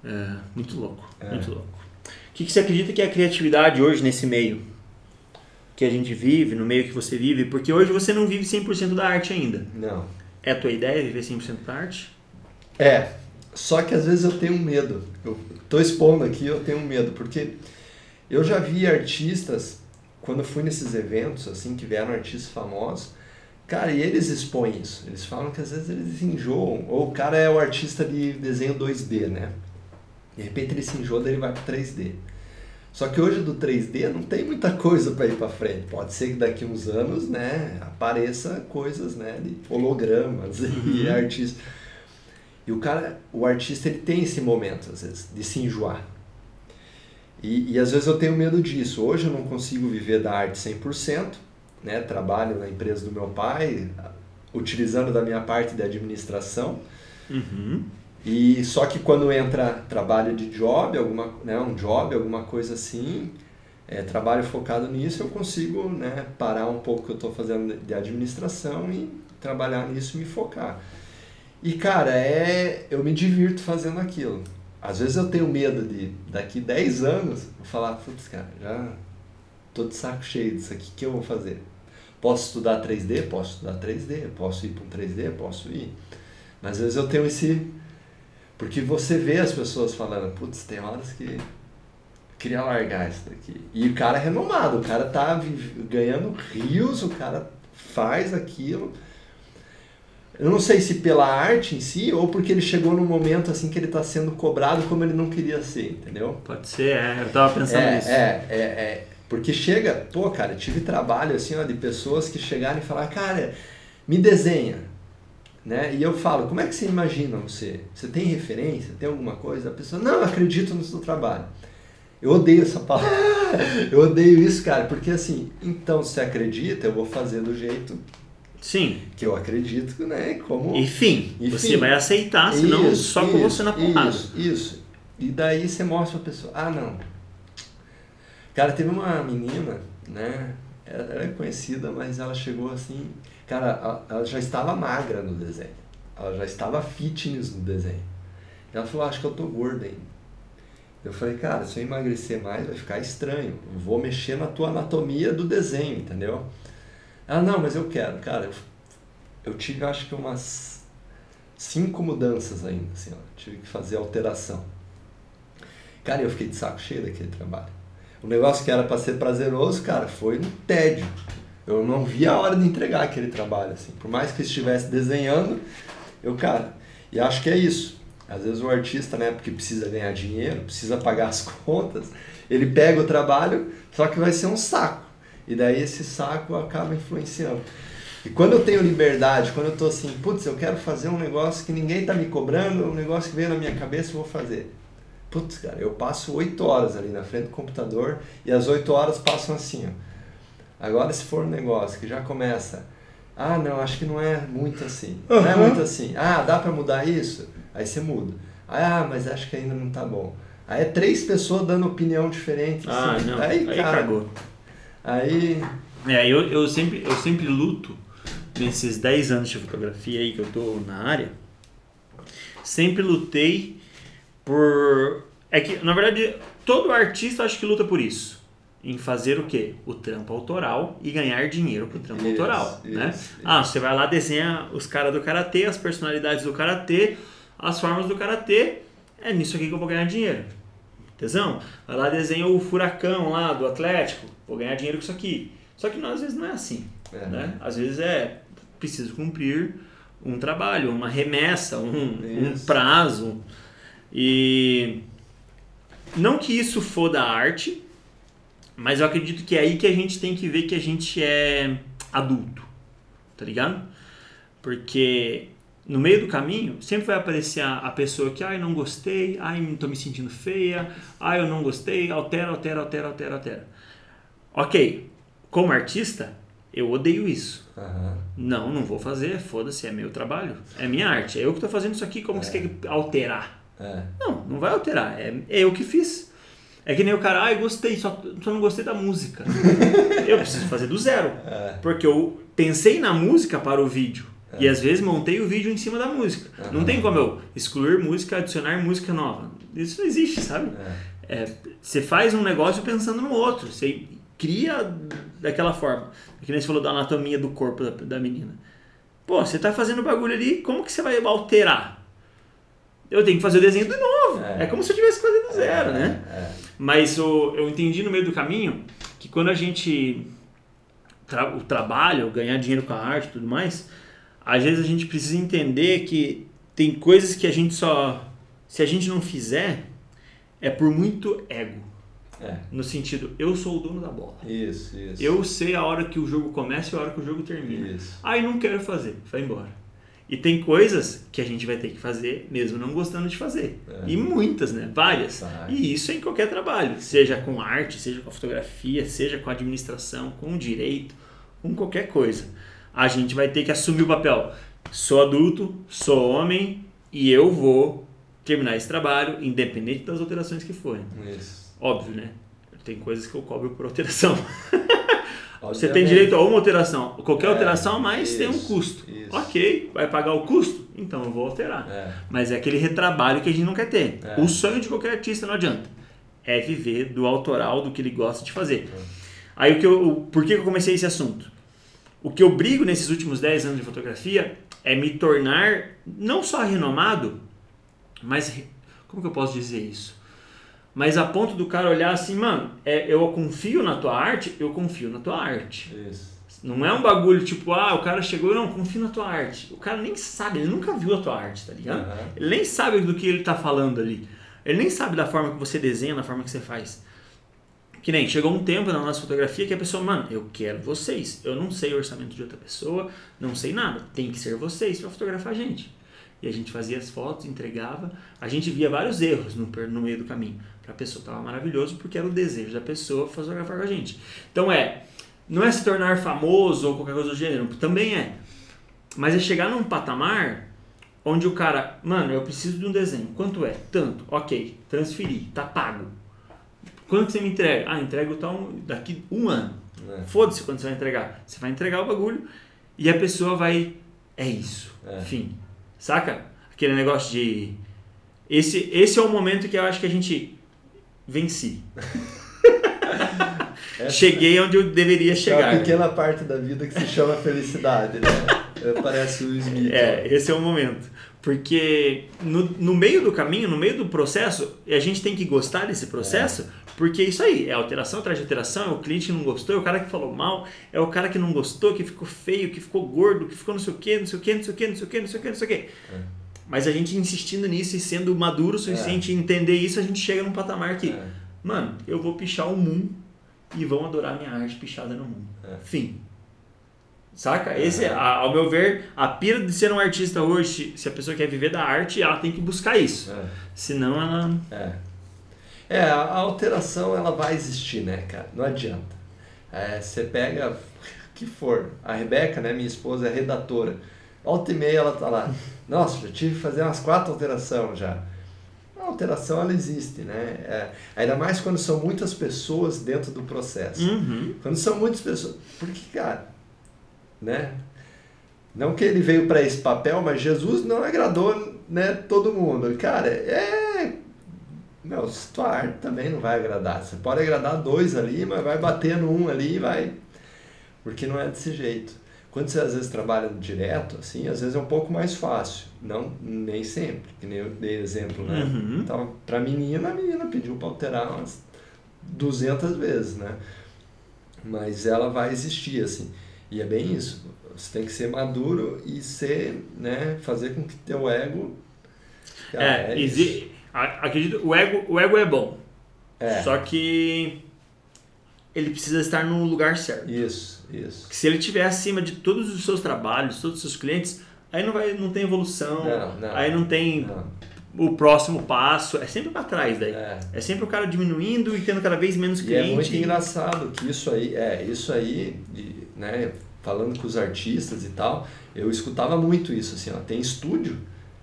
É, muito louco. É. Muito louco. O que, que você acredita que é a criatividade hoje nesse meio? Que a gente vive, no meio que você vive? Porque hoje você não vive 100% da arte ainda. Não. É a tua ideia viver 100% da arte? É. Só que às vezes eu tenho medo. Eu tô expondo aqui, eu tenho medo, porque eu já vi artistas, quando fui nesses eventos, assim, que vieram artistas famosos, cara, e eles expõem isso. Eles falam que às vezes eles enjoam. Ou o cara é o artista de desenho 2D, né? De repente ele se enjoa, daí ele vai pro 3D. Só que hoje do 3D não tem muita coisa para ir para frente. Pode ser que daqui uns anos, né, apareça coisas, né, de hologramas e [LAUGHS] artistas. E o cara, o artista, ele tem esse momento às vezes de se enjoar. E, e às vezes eu tenho medo disso. Hoje eu não consigo viver da arte 100%, né? Trabalho na empresa do meu pai, utilizando da minha parte de administração. Uhum. E só que quando entra trabalho de job, alguma, né, um job, alguma coisa assim, é, trabalho focado nisso, eu consigo né, parar um pouco o que eu estou fazendo de administração e trabalhar nisso e me focar. E cara, é, eu me divirto fazendo aquilo. Às vezes eu tenho medo de daqui 10 anos falar, putz, cara, já tô de saco cheio disso aqui, o que eu vou fazer? Posso estudar 3D? Posso estudar 3D. Posso ir para um 3D? Posso ir. Mas às vezes eu tenho esse porque você vê as pessoas falando, putz, tem horas que queria largar isso daqui. E o cara é renomado, o cara tá ganhando rios, o cara faz aquilo. Eu não sei se pela arte em si ou porque ele chegou num momento assim que ele tá sendo cobrado como ele não queria ser, entendeu? Pode ser, é. Eu tava pensando É, nisso. é, é, é. Porque chega, pô, cara, tive trabalho assim, ó, de pessoas que chegaram e falaram, cara, me desenha. Né? E eu falo, como é que você imagina você? Você tem referência? Tem alguma coisa? A pessoa, não, eu acredito no seu trabalho. Eu odeio essa palavra. [LAUGHS] eu odeio isso, cara, porque assim, então se você acredita, eu vou fazer do jeito Sim. que eu acredito, né? Como Enfim, Enfim. você vai aceitar, senão Isso, só com você na porrada. Isso, isso. E daí você mostra pra pessoa, ah não. Cara, teve uma menina, né? Ela ela é conhecida, mas ela chegou assim. Cara, ela- já estava magra no desenho. Ela já estava fitness no desenho. Ela falou, acho que eu tô gorda ainda. Eu falei, cara, se eu emagrecer mais vai ficar estranho. Eu vou mexer na tua anatomia do desenho, entendeu? Ela, não, mas eu quero, cara. Eu, eu tive acho que umas cinco mudanças ainda, assim, ó. Tive que fazer alteração. Cara, eu fiquei de saco cheio daquele trabalho. O negócio que era para ser prazeroso, cara, foi no tédio. Eu não via a hora de entregar aquele trabalho, assim. Por mais que eu estivesse desenhando, eu, cara, e acho que é isso. Às vezes o artista, né, porque precisa ganhar dinheiro, precisa pagar as [LAUGHS] contas, ele pega o trabalho, só que vai ser um saco. E daí esse saco acaba influenciando. E quando eu tenho liberdade, quando eu tô assim, putz, eu quero fazer um negócio que ninguém tá me cobrando, um negócio que veio na minha cabeça, eu vou fazer. Putz, cara, eu passo oito horas ali na frente do computador e as oito horas passam assim, ó. Agora se for um negócio que já começa, ah, não, acho que não é muito assim. Não é muito assim. Ah, dá para mudar isso? Aí você muda. Ah, mas acho que ainda não tá bom. Aí é três pessoas dando opinião diferente. Ah, assim. não. Aí, Aí, cara, cagou. aí É, eu, eu, sempre, eu sempre luto nesses 10 anos de fotografia aí que eu tô na área. Sempre lutei por. É que, na verdade, todo artista acho que luta por isso. Em fazer o quê? O trampo autoral e ganhar dinheiro pro trampo Isso, autoral. né? isso, Ah, você vai lá, desenha os caras do karatê, as personalidades do karatê, as formas do karatê. É nisso aqui que eu vou ganhar dinheiro. Tesão? Vai lá, desenha o furacão lá do Atlético, vou ganhar dinheiro com isso aqui. Só que não, às vezes não é assim. É. Né? Às vezes é preciso cumprir um trabalho, uma remessa, um, um Isso. prazo. E não que isso for da arte, mas eu acredito que é aí que a gente tem que ver que a gente é adulto, tá ligado? Porque no meio do caminho sempre vai aparecer a, a pessoa que, ai, não gostei, ai, tô me sentindo feia, ai, eu não gostei, altera, altera, altera, altera, altera. Ok, como artista, eu odeio isso. aham, Não, não vou fazer, foda-se, é meu trabalho, é minha arte, é eu que tô fazendo isso aqui, como que você quer alterar? é, Não, não vai alterar, é, é eu que fiz. É que nem o cara, ai, gostei, só, só não gostei da música. [LAUGHS] eu preciso fazer do zero. é, Porque eu pensei na música para o vídeo. E às vezes montei o vídeo em cima da música. Não tem como eu excluir música, adicionar música nova. Isso não existe, sabe? é. É, você faz um negócio pensando no outro. Você cria daquela forma. Que nem você falou da anatomia do corpo da, da menina. Pô, você tá fazendo bagulho ali, como que você vai alterar? Eu tenho que fazer o desenho de novo. É, É. como se eu tivesse que fazer do zero, né? É, Mas o, eu entendi no meio do caminho que quando a gente tra o trabalho, ganhar dinheiro com a arte e tudo mais, às vezes a gente precisa entender que tem coisas que a gente só. Se a gente não fizer, é por muito ego. é. No sentido, eu sou o dono da bola. Isso, isso. Eu sei a hora que o jogo começa e a hora que o jogo termina. Isso. Aí não quero fazer, vai embora. E tem coisas que a gente vai ter que fazer mesmo não gostando de fazer. É. E muitas, né? Várias. Vai. E isso é em qualquer trabalho, seja com arte, seja com fotografia, seja com administração, com direito, com qualquer coisa. A gente vai ter que assumir o papel. Sou adulto, sou homem e eu vou terminar esse trabalho, independente das alterações que forem. Isso. Óbvio, né? Tem coisas que eu cobro por alteração. [LAUGHS] Você tem direito a uma alteração. Qualquer É, alteração a mais tem um isso, custo. isso. Ok, vai pagar o custo? Então eu vou alterar. É. Mas é aquele retrabalho que a gente não quer ter. É. O sonho de qualquer artista não adianta. É viver do autoral, do que ele gosta de fazer. É. Aí o que eu, o- por que eu comecei esse assunto? O que eu brigo nesses últimos 10 anos de fotografia é me tornar não só renomado, mas como que eu posso dizer isso? Mas a ponto do cara olhar assim, mano, é, eu confio na tua arte, eu confio na tua arte. Isso. Não é um bagulho tipo, ah, o cara chegou, não, confio na tua arte. O cara nem sabe, ele nunca viu a tua arte, tá ligado? Aham. Ele nem sabe do que ele tá falando ali. Ele nem sabe da forma que você desenha, da forma que você faz. Que nem, chegou um tempo na nossa fotografia que a pessoa, mano, eu quero vocês. Eu não sei o orçamento de outra pessoa, não sei nada. Tem que ser vocês para fotografar a gente. E a gente fazia as fotos, entregava. A gente via vários erros no, no meio do caminho. Pra pessoa tava maravilhoso porque era o desejo da pessoa fotografar com a gente. Então é, não é se tornar famoso ou qualquer coisa do gênero, também é. Mas é chegar num patamar onde o cara, mano, eu preciso de um desenho. Quanto é? Tanto. Ok, transferi, tá pago. Quando que você me entrega? Ah, entrego tal daqui um ano. É. Foda-se quando você vai entregar. Você vai entregar o bagulho e a pessoa vai. É isso. É. Fim. Saca? Aquele negócio de. Esse, esse é o momento que eu acho que a gente venci. [LAUGHS] Essa Cheguei onde eu deveria é chegar. uma pequena parte da vida que se chama felicidade, né? [LAUGHS] Parece o Smith. É, esse é o momento. Porque no, no meio do caminho, no meio do processo, a gente tem que gostar desse processo, é. porque isso aí é alteração atrás de alteração, é o cliente que não gostou, é o cara que falou mal, é o cara que não gostou, que ficou feio, que ficou gordo, que ficou não sei o que, não sei o que, não sei o que, não sei o que, não sei o que, não sei o que. É. Mas a gente insistindo nisso e sendo maduro o suficiente é. em entender isso, a gente chega num patamar que, é. mano, eu vou pichar o mundo e vão adorar minha arte pichada no mundo. É. Fim. Saca? Esse, a, ao meu ver, a pira de ser um artista hoje, se a pessoa quer viver da arte, ela tem que buscar isso. É. Senão ela. É. É, a alteração ela vai existir, né, cara? Não adianta. É, você pega o que for. A Rebeca, né, minha esposa, é redatora. Volta e meia ela tá lá. [LAUGHS] Nossa, já tive que fazer umas quatro alterações já. A alteração ela existe, né? É, ainda mais quando são muitas pessoas dentro do processo. Uhum. Quando são muitas pessoas. Porque, cara, né? Não que ele veio para esse papel, mas Jesus não agradou né, todo mundo. Cara, é. Meu, tua arte também não vai agradar. Você pode agradar dois ali, mas vai bater no um ali e vai. Porque não é desse jeito. Quando você às vezes trabalha direto, assim, às vezes é um pouco mais fácil. Não, nem sempre, que nem eu dei exemplo, né? Uhum. Então, pra menina, a menina pediu para alterar umas 200 vezes, né? Mas ela vai existir, assim. E é bem isso. Você tem que ser maduro e ser, né, fazer com que teu ego. Cara, é, é exi... acredito, o ego, o ego é bom. É. Só que ele precisa estar no lugar certo. Isso, isso. Porque se ele estiver acima de todos os seus trabalhos, todos os seus clientes, aí não vai, não tem evolução. Não, não, aí não tem não. o próximo passo. É sempre para trás daí. É. é. sempre o cara diminuindo e tendo cada vez menos cliente. E é muito engraçado que isso aí, é, isso aí, né, falando com os artistas e tal, eu escutava muito isso, assim, ó, tem estúdio,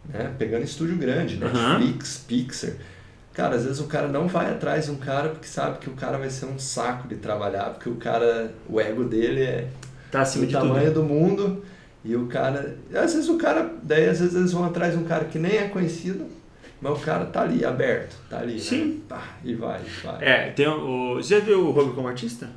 né, pegando estúdio grande, Netflix, uhum. Pixar, cara, às vezes o cara não vai atrás de um cara porque sabe que o cara vai ser um saco de trabalhar, porque o cara, o ego dele é tá acima do de tamanho tudo. do mundo, e o cara, às vezes o cara, daí às vezes eles vão atrás de um cara que nem é conhecido, mas o cara tá ali, aberto, tá ali, Sim. Né? Pá, e vai, vai. É, tem o, você já viu o Robo como artista?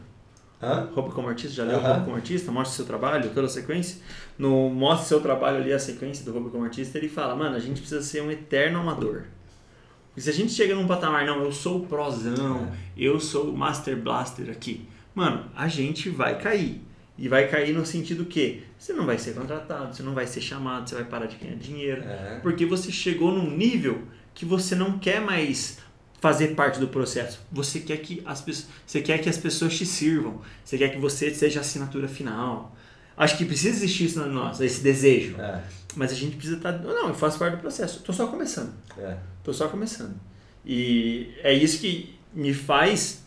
Hã? Roupa como artista, já leu Roupa como artista? Mostra seu trabalho, toda a sequência. No Mostra seu trabalho ali, a sequência do Roupa como artista, ele fala, mano, a gente precisa ser um eterno amador. Porque se a gente chega num patamar, não, eu sou o prozão, é. eu sou o Master Blaster aqui, mano, a gente vai cair. E vai cair no sentido que você não vai ser contratado, você não vai ser chamado, você vai parar de ganhar dinheiro. É. Porque você chegou num nível que você não quer mais fazer parte do processo. Você quer que as pessoas, você quer que as pessoas te sirvam. Você quer que você seja a assinatura final. Acho que precisa existir isso na nossa, esse desejo. É. Mas a gente precisa estar, tá, não, eu faço parte do processo. Estou só começando. É. Tô só começando. E é isso que me faz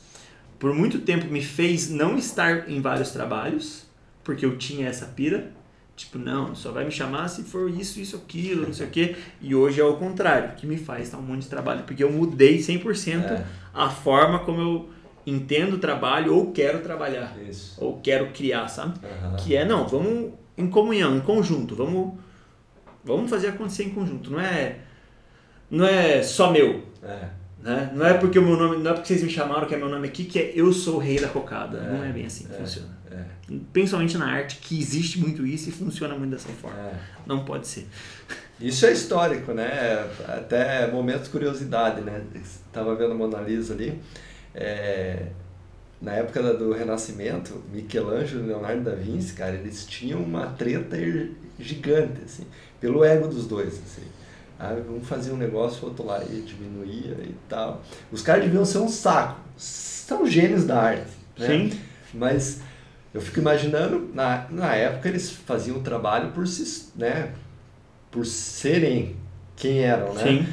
por muito tempo me fez não estar em vários trabalhos, porque eu tinha essa pira Tipo, não, só vai me chamar se for isso, isso, aquilo, não sei o quê. E hoje é o contrário, que me faz estar um monte de trabalho. Porque eu mudei 100% é. a forma como eu entendo o trabalho ou quero trabalhar. Isso. Ou quero criar, sabe? Uhum. Que é, não, vamos em comunhão, em conjunto. Vamos, vamos fazer acontecer em conjunto. Não é, não é só meu. É. Né? Não é porque o meu nome, não é porque vocês me chamaram que é meu nome aqui que é eu sou o rei da cocada. É, não é bem assim que é, funciona. É. Principalmente na arte, que existe muito isso e funciona muito dessa forma. É. Não pode ser. Isso é histórico, né? Até momentos de curiosidade, né? Estava vendo a Mona Lisa ali. É, na época do Renascimento, Michelangelo e Leonardo da Vinci, cara, eles tinham uma treta gigante, assim, pelo ego dos dois, assim. Ah, vamos fazer um negócio, outro lá e diminuía e tal. Os caras deviam ser um saco. São gênios da arte. Né? Sim. Mas eu fico imaginando, na, na época eles faziam o trabalho por si, né? Por serem quem eram, né? Sim.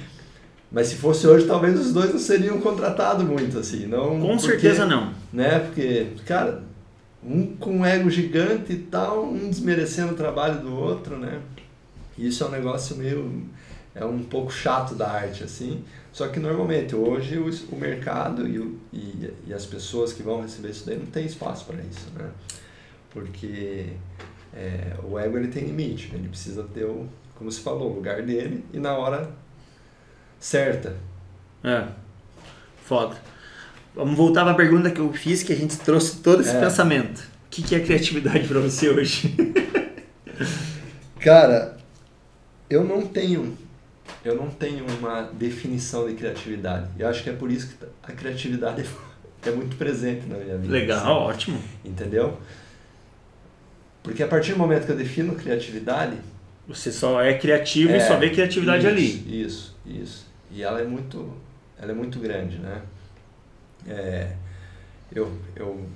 Mas se fosse hoje, talvez os dois não seriam contratados muito, assim. Não com porque, certeza não. Né? Porque, cara, um com um ego gigante e tal, um desmerecendo o trabalho do outro, né? E isso é um negócio meio é um pouco chato da arte, assim. Só que normalmente hoje o, o mercado e, o, e, e, as pessoas que vão receber isso daí não tem espaço para isso, né? Porque é, o ego ele tem limite, ele precisa ter o, como se falou, o lugar dele e na hora certa. É, foda. Vamos voltar para a pergunta que eu fiz, que a gente trouxe todo esse é. pensamento. O que, que é criatividade para você hoje? [LAUGHS] Cara, eu não tenho eu não tenho uma definição de criatividade. Eu acho que é por isso que a criatividade [LAUGHS] é muito presente na minha vida. Legal, assim, ótimo. Entendeu? Porque a partir do momento que eu defino criatividade. Você só é criativo é, e só vê criatividade isso, ali. Isso, isso. E ela é muito, ela é muito grande, né? É, eu, eu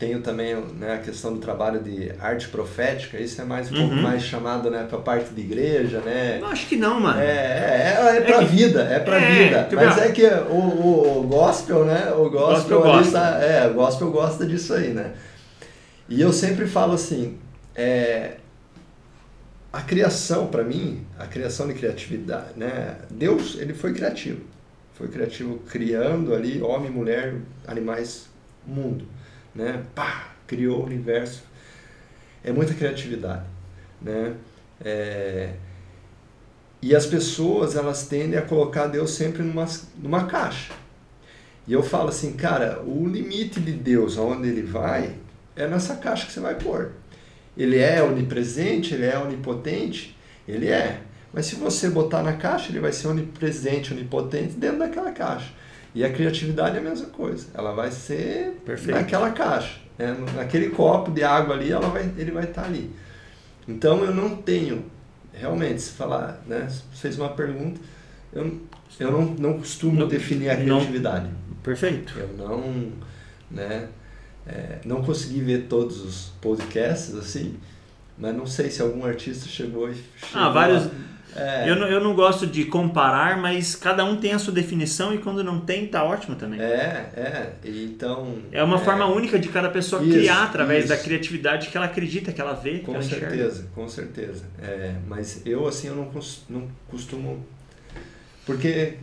tenho também né, a questão do trabalho de arte profética, isso é mais um uhum. pouco mais chamado né, para parte de igreja, né? Não, acho que não, mano. É, é, é, é pra é vida, é pra é, vida. Mas é que o, o, o, gospel, né? O gospel, gospel tá, é, o gospel gosta disso aí, né? E eu sempre falo assim, é, a criação para mim, a criação de criatividade, né? Deus, ele foi criativo. Foi criativo criando ali homem, mulher, animais, mundo né? Pá, criou o universo. É muita criatividade, né? É... E as pessoas, elas tendem a colocar Deus sempre numa, numa caixa. E eu falo assim, cara, o limite de Deus, aonde ele vai, é nessa caixa que você vai pôr. Ele é onipresente, ele é onipotente, ele é. Mas se você botar na caixa, ele vai ser onipresente, onipotente dentro daquela caixa. E a criatividade é a mesma coisa. Ela vai ser Perfeito. naquela caixa. Né? Naquele copo de água ali, ela vai, ele vai estar ali. Então eu não tenho, realmente, se falar, né? Você fez uma pergunta, eu, eu não, não costumo não, definir a criatividade. Não, perfeito. Eu não, né? É, não consegui ver todos os podcasts assim, mas não sei se algum artista chegou e. Chegou ah, vários. É. Eu, não, eu não gosto de comparar, mas cada um tem a sua definição e quando não tem, tá ótimo também. É, é. Então. É uma é... forma única de cada pessoa isso, criar através isso. da criatividade que ela acredita, que ela vê, com que ela certeza, enxerga. Com certeza, É, mas eu, assim, eu não, não costumo. Porque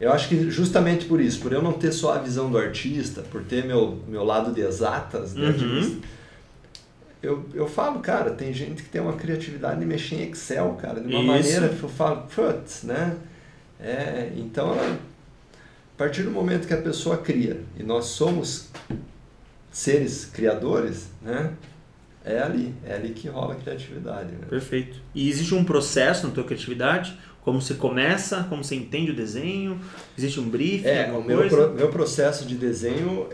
eu acho que justamente por isso, por eu não ter só a visão do artista, por ter meu, meu lado de exatas, né, uhum eu, eu falo, cara, tem gente que tem uma criatividade de mexer em Excel, cara, de uma Isso. maneira que eu falo, putz, né? É, então, a partir do momento que a pessoa cria, e nós somos seres criadores, né? É ali, é ali que rola a criatividade. Né? Perfeito. E existe um processo na tua criatividade? Como você começa, como você entende o desenho? Existe um briefing? É, o meu, pro, meu processo de desenho,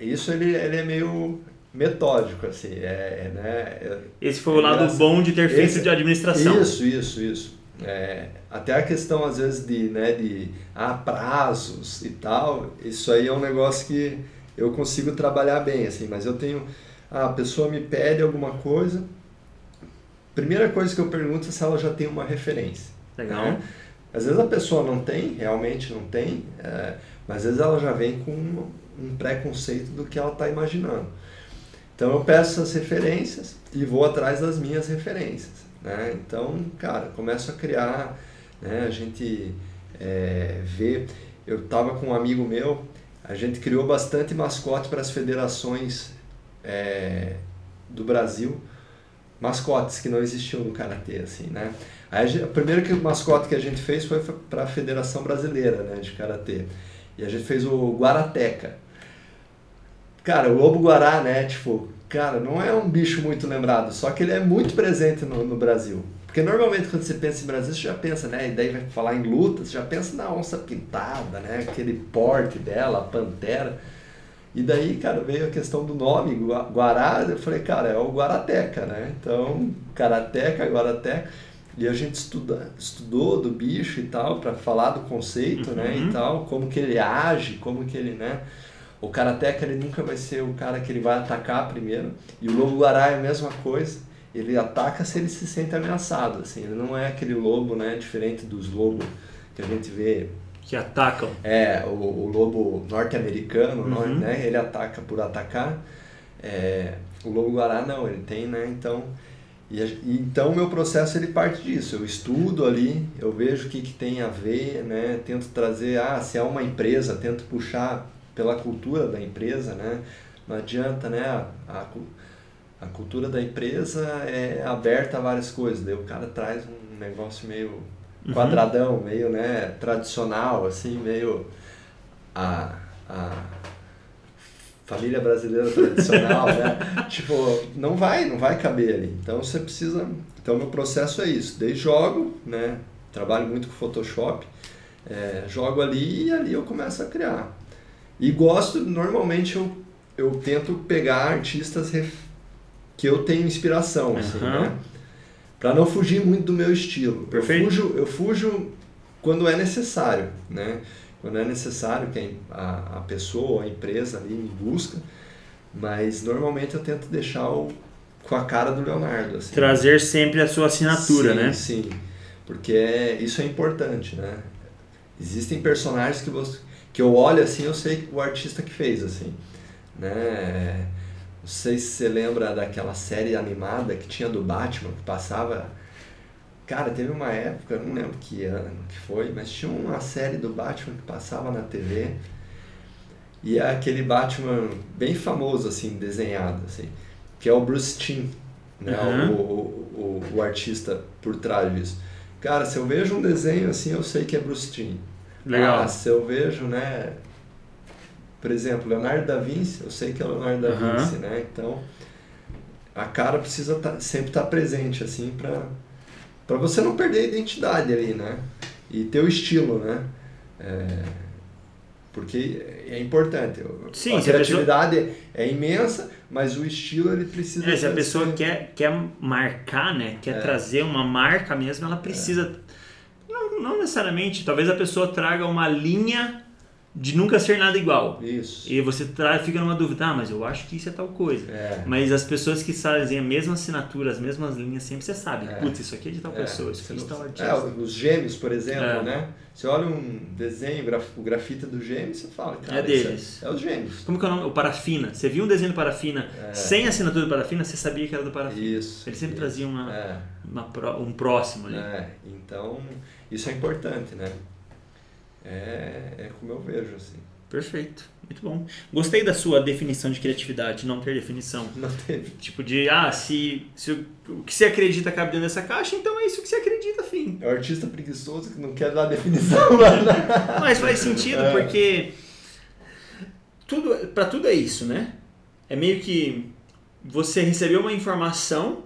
isso ele, ele é meio metódico, assim, é, é né? Esse foi o lado é, bom de ter feito esse, de administração. Isso, isso, isso. É, até a questão, às vezes, de, né, de ah, prazos e tal, isso aí é um negócio que eu consigo trabalhar bem, assim, mas eu tenho... Ah, a pessoa me pede alguma coisa, primeira coisa que eu pergunto é se ela já tem uma referência. Legal. Né? Às vezes a pessoa não tem, realmente não tem, é, mas às vezes ela já vem com um, um preconceito do que ela está imaginando. Então eu peço essas referências e vou atrás das minhas referências. Né? Então, cara, começo a criar, né? a gente é, vê. Eu estava com um amigo meu, a gente criou bastante mascote para as federações é, do Brasil, mascotes que não existiam no karatê, assim, né? Aí, o primeiro mascote que a gente fez foi para a Federação Brasileira, né, de karatê. E a gente fez o Guarateca. Cara, o lobo-guará, né? Tipo, cara, não é um bicho muito lembrado, só que ele é muito presente no, no Brasil. Porque normalmente quando você pensa em Brasil, você já pensa, né? E daí vai falar em luta, você já pensa na onça pintada, né? Aquele porte dela, a pantera. E daí, cara, veio a questão do nome, Guará, eu falei, cara, é o Guarateca, né? Então, Karateca, Guarateca. E a gente estuda, estudou do bicho e tal, para falar do conceito, uhum. né? E uhum. tal, como que ele age, como que ele, né? O karateca ele nunca vai ser o cara que ele vai atacar primeiro. E o lobo guará é a mesma coisa. Ele ataca se ele se sente ameaçado, assim. Ele não é aquele lobo, né, diferente dos lobos que a gente vê que atacam. É, o, o lobo norte-americano, uhum. né, ele ataca por atacar. É, o lobo guará não, ele tem, né, então e, então o meu processo ele parte disso. Eu estudo ali, eu vejo o que, que tem a ver, né? Tento trazer, ah, se é uma empresa, tento puxar pela cultura da empresa, né? Não adianta, né? A, a, a cultura da empresa é aberta a várias coisas. Daí o cara traz um negócio meio uhum. quadradão, meio né, tradicional, assim, meio a, a família brasileira tradicional, né? [LAUGHS] tipo, não vai, não vai caber ali. Então você precisa. Então meu processo é isso. Daí jogo, né? Trabalho muito com Photoshop, é, jogo ali e ali eu começo a criar. E gosto, normalmente eu, eu tento pegar artistas que eu tenho inspiração, uhum. assim, né? Pra não fugir muito do meu estilo. Perfeito. Eu fujo, eu fujo quando é necessário, né? Quando é necessário que a, a pessoa, a empresa ali me busca, mas normalmente eu tento deixar o, com a cara do Leonardo. Assim, Trazer sempre a sua assinatura, sim, né? Sim, porque é, isso é importante, né? Existem personagens que, você, que eu olho assim, eu sei o artista que fez, assim, né? Não sei se você lembra daquela série animada que tinha do Batman, que passava Cara, teve uma época, não lembro que ano que foi, mas tinha uma série do Batman que passava na TV e é aquele Batman bem famoso, assim, desenhado, assim, que é o Bruce Timm, né? Uhum. O, o, o, o, artista por trás disso. Cara, se eu vejo um desenho assim, eu sei que é Bruce Timm. Legal. Ah, se eu vejo, né? Por exemplo, Leonardo da Vinci, eu sei que é Leonardo da uhum. Vinci, né? Então, a cara precisa tá, sempre estar tá presente, assim, para para você não perder a identidade ali, né? E ter o estilo, né? É, porque é importante. Sim, a criatividade a pessoa... é imensa, mas o estilo ele precisa. É, se a pessoa quer, quer marcar, né? Quer é. trazer uma marca mesmo, ela precisa. É. Não, necessariamente. Talvez a pessoa traga uma linha de nunca ser nada igual. Isso. E você fica numa dúvida, ah, mas eu acho que isso é tal coisa. É. Mas as pessoas que fazem a mesma assinatura, as mesmas linhas, sempre você sabe, é. putz, isso aqui é de tal é. pessoa, isso aqui é de tal artista. É, os gêmeos, por exemplo, é. né? Você olha um desenho, o grafite do gêmeo, você fala, cara, é deles. É, é, os gêmeos. Como que é o nome? O Parafina. Você viu um desenho do Parafina sem assinatura do Parafina, você sabia que era do Parafina. Isso. Ele sempre isso. trazia uma, uma, um próximo ali. então isso é importante, né? É, é como eu vejo, assim. Perfeito. Muito bom. Gostei da sua definição de criatividade, não ter definição. Não teve. Tipo de, ah, se, se o, que você acredita cabe dentro dessa caixa, então é isso que você acredita, fim. É o artista preguiçoso que não quer dar definição. Né? [LAUGHS] Mas faz sentido, é. porque tudo, para tudo é isso, né? É meio que você recebeu uma informação,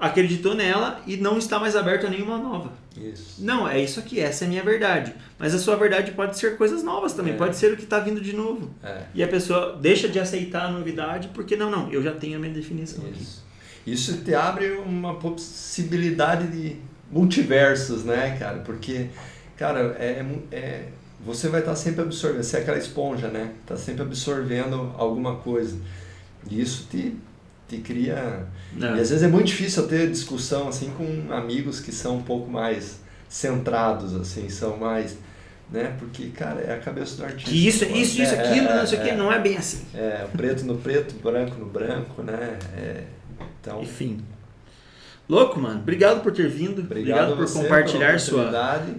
acreditou nela e não está mais aberto a nenhuma nova. Isso. Não, é isso aqui, essa é a minha verdade. Mas a sua verdade pode ser coisas novas também, é. pode ser o que está vindo de novo. É. E a pessoa deixa de aceitar a novidade porque, não, não, eu já tenho a minha definição isso. aqui. Isso te abre uma possibilidade de multiversos, né, cara? Porque, cara, é, é, é você vai estar tá sempre absorvendo, você é aquela esponja, né? Está sempre absorvendo alguma coisa. E isso te te cria. Não. É. E às vezes é muito difícil ter discussão assim com amigos que são um pouco mais centrados, assim, são mais. Né? Porque, cara, é a cabeça do artista. Que isso, isso, isso, é, aquilo, é, não sei o que, não é bem assim. É, preto no preto, branco no branco, né? É, então... Enfim. Louco, mano. Obrigado por ter vindo. Obrigado, Obrigado por compartilhar sua,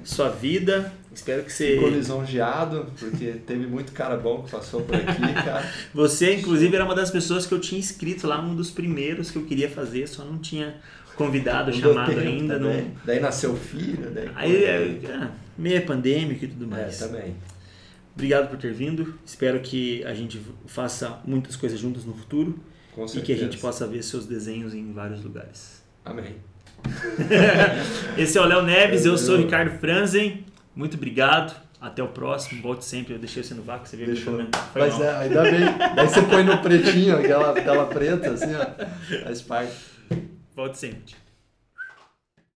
sua vida. Espero que você. Ficou lisonjeado, porque teve muito cara bom que passou por aqui, cara. [LAUGHS] você, inclusive, era uma das pessoas que eu tinha inscrito lá, um dos primeiros que eu queria fazer, só não tinha convidado, não chamado ainda. Não... Daí nasceu o filho, daí. Aí, é, é, meio pandêmico e tudo mais. É, também. Obrigado por ter vindo. Espero que a gente faça muitas coisas juntas no futuro. Com certeza. E que a gente possa ver seus desenhos em vários lugares. Amém. [LAUGHS] Esse é o Léo Neves, eu sou o Ricardo Franzen. Muito obrigado. Até o próximo. Volte sempre. Eu deixei você no vácuo, você veio me comentar. Mas é, ainda bem. Daí você põe no pretinho, aquela tela preta, assim, ó. Faz parte. Volte sempre.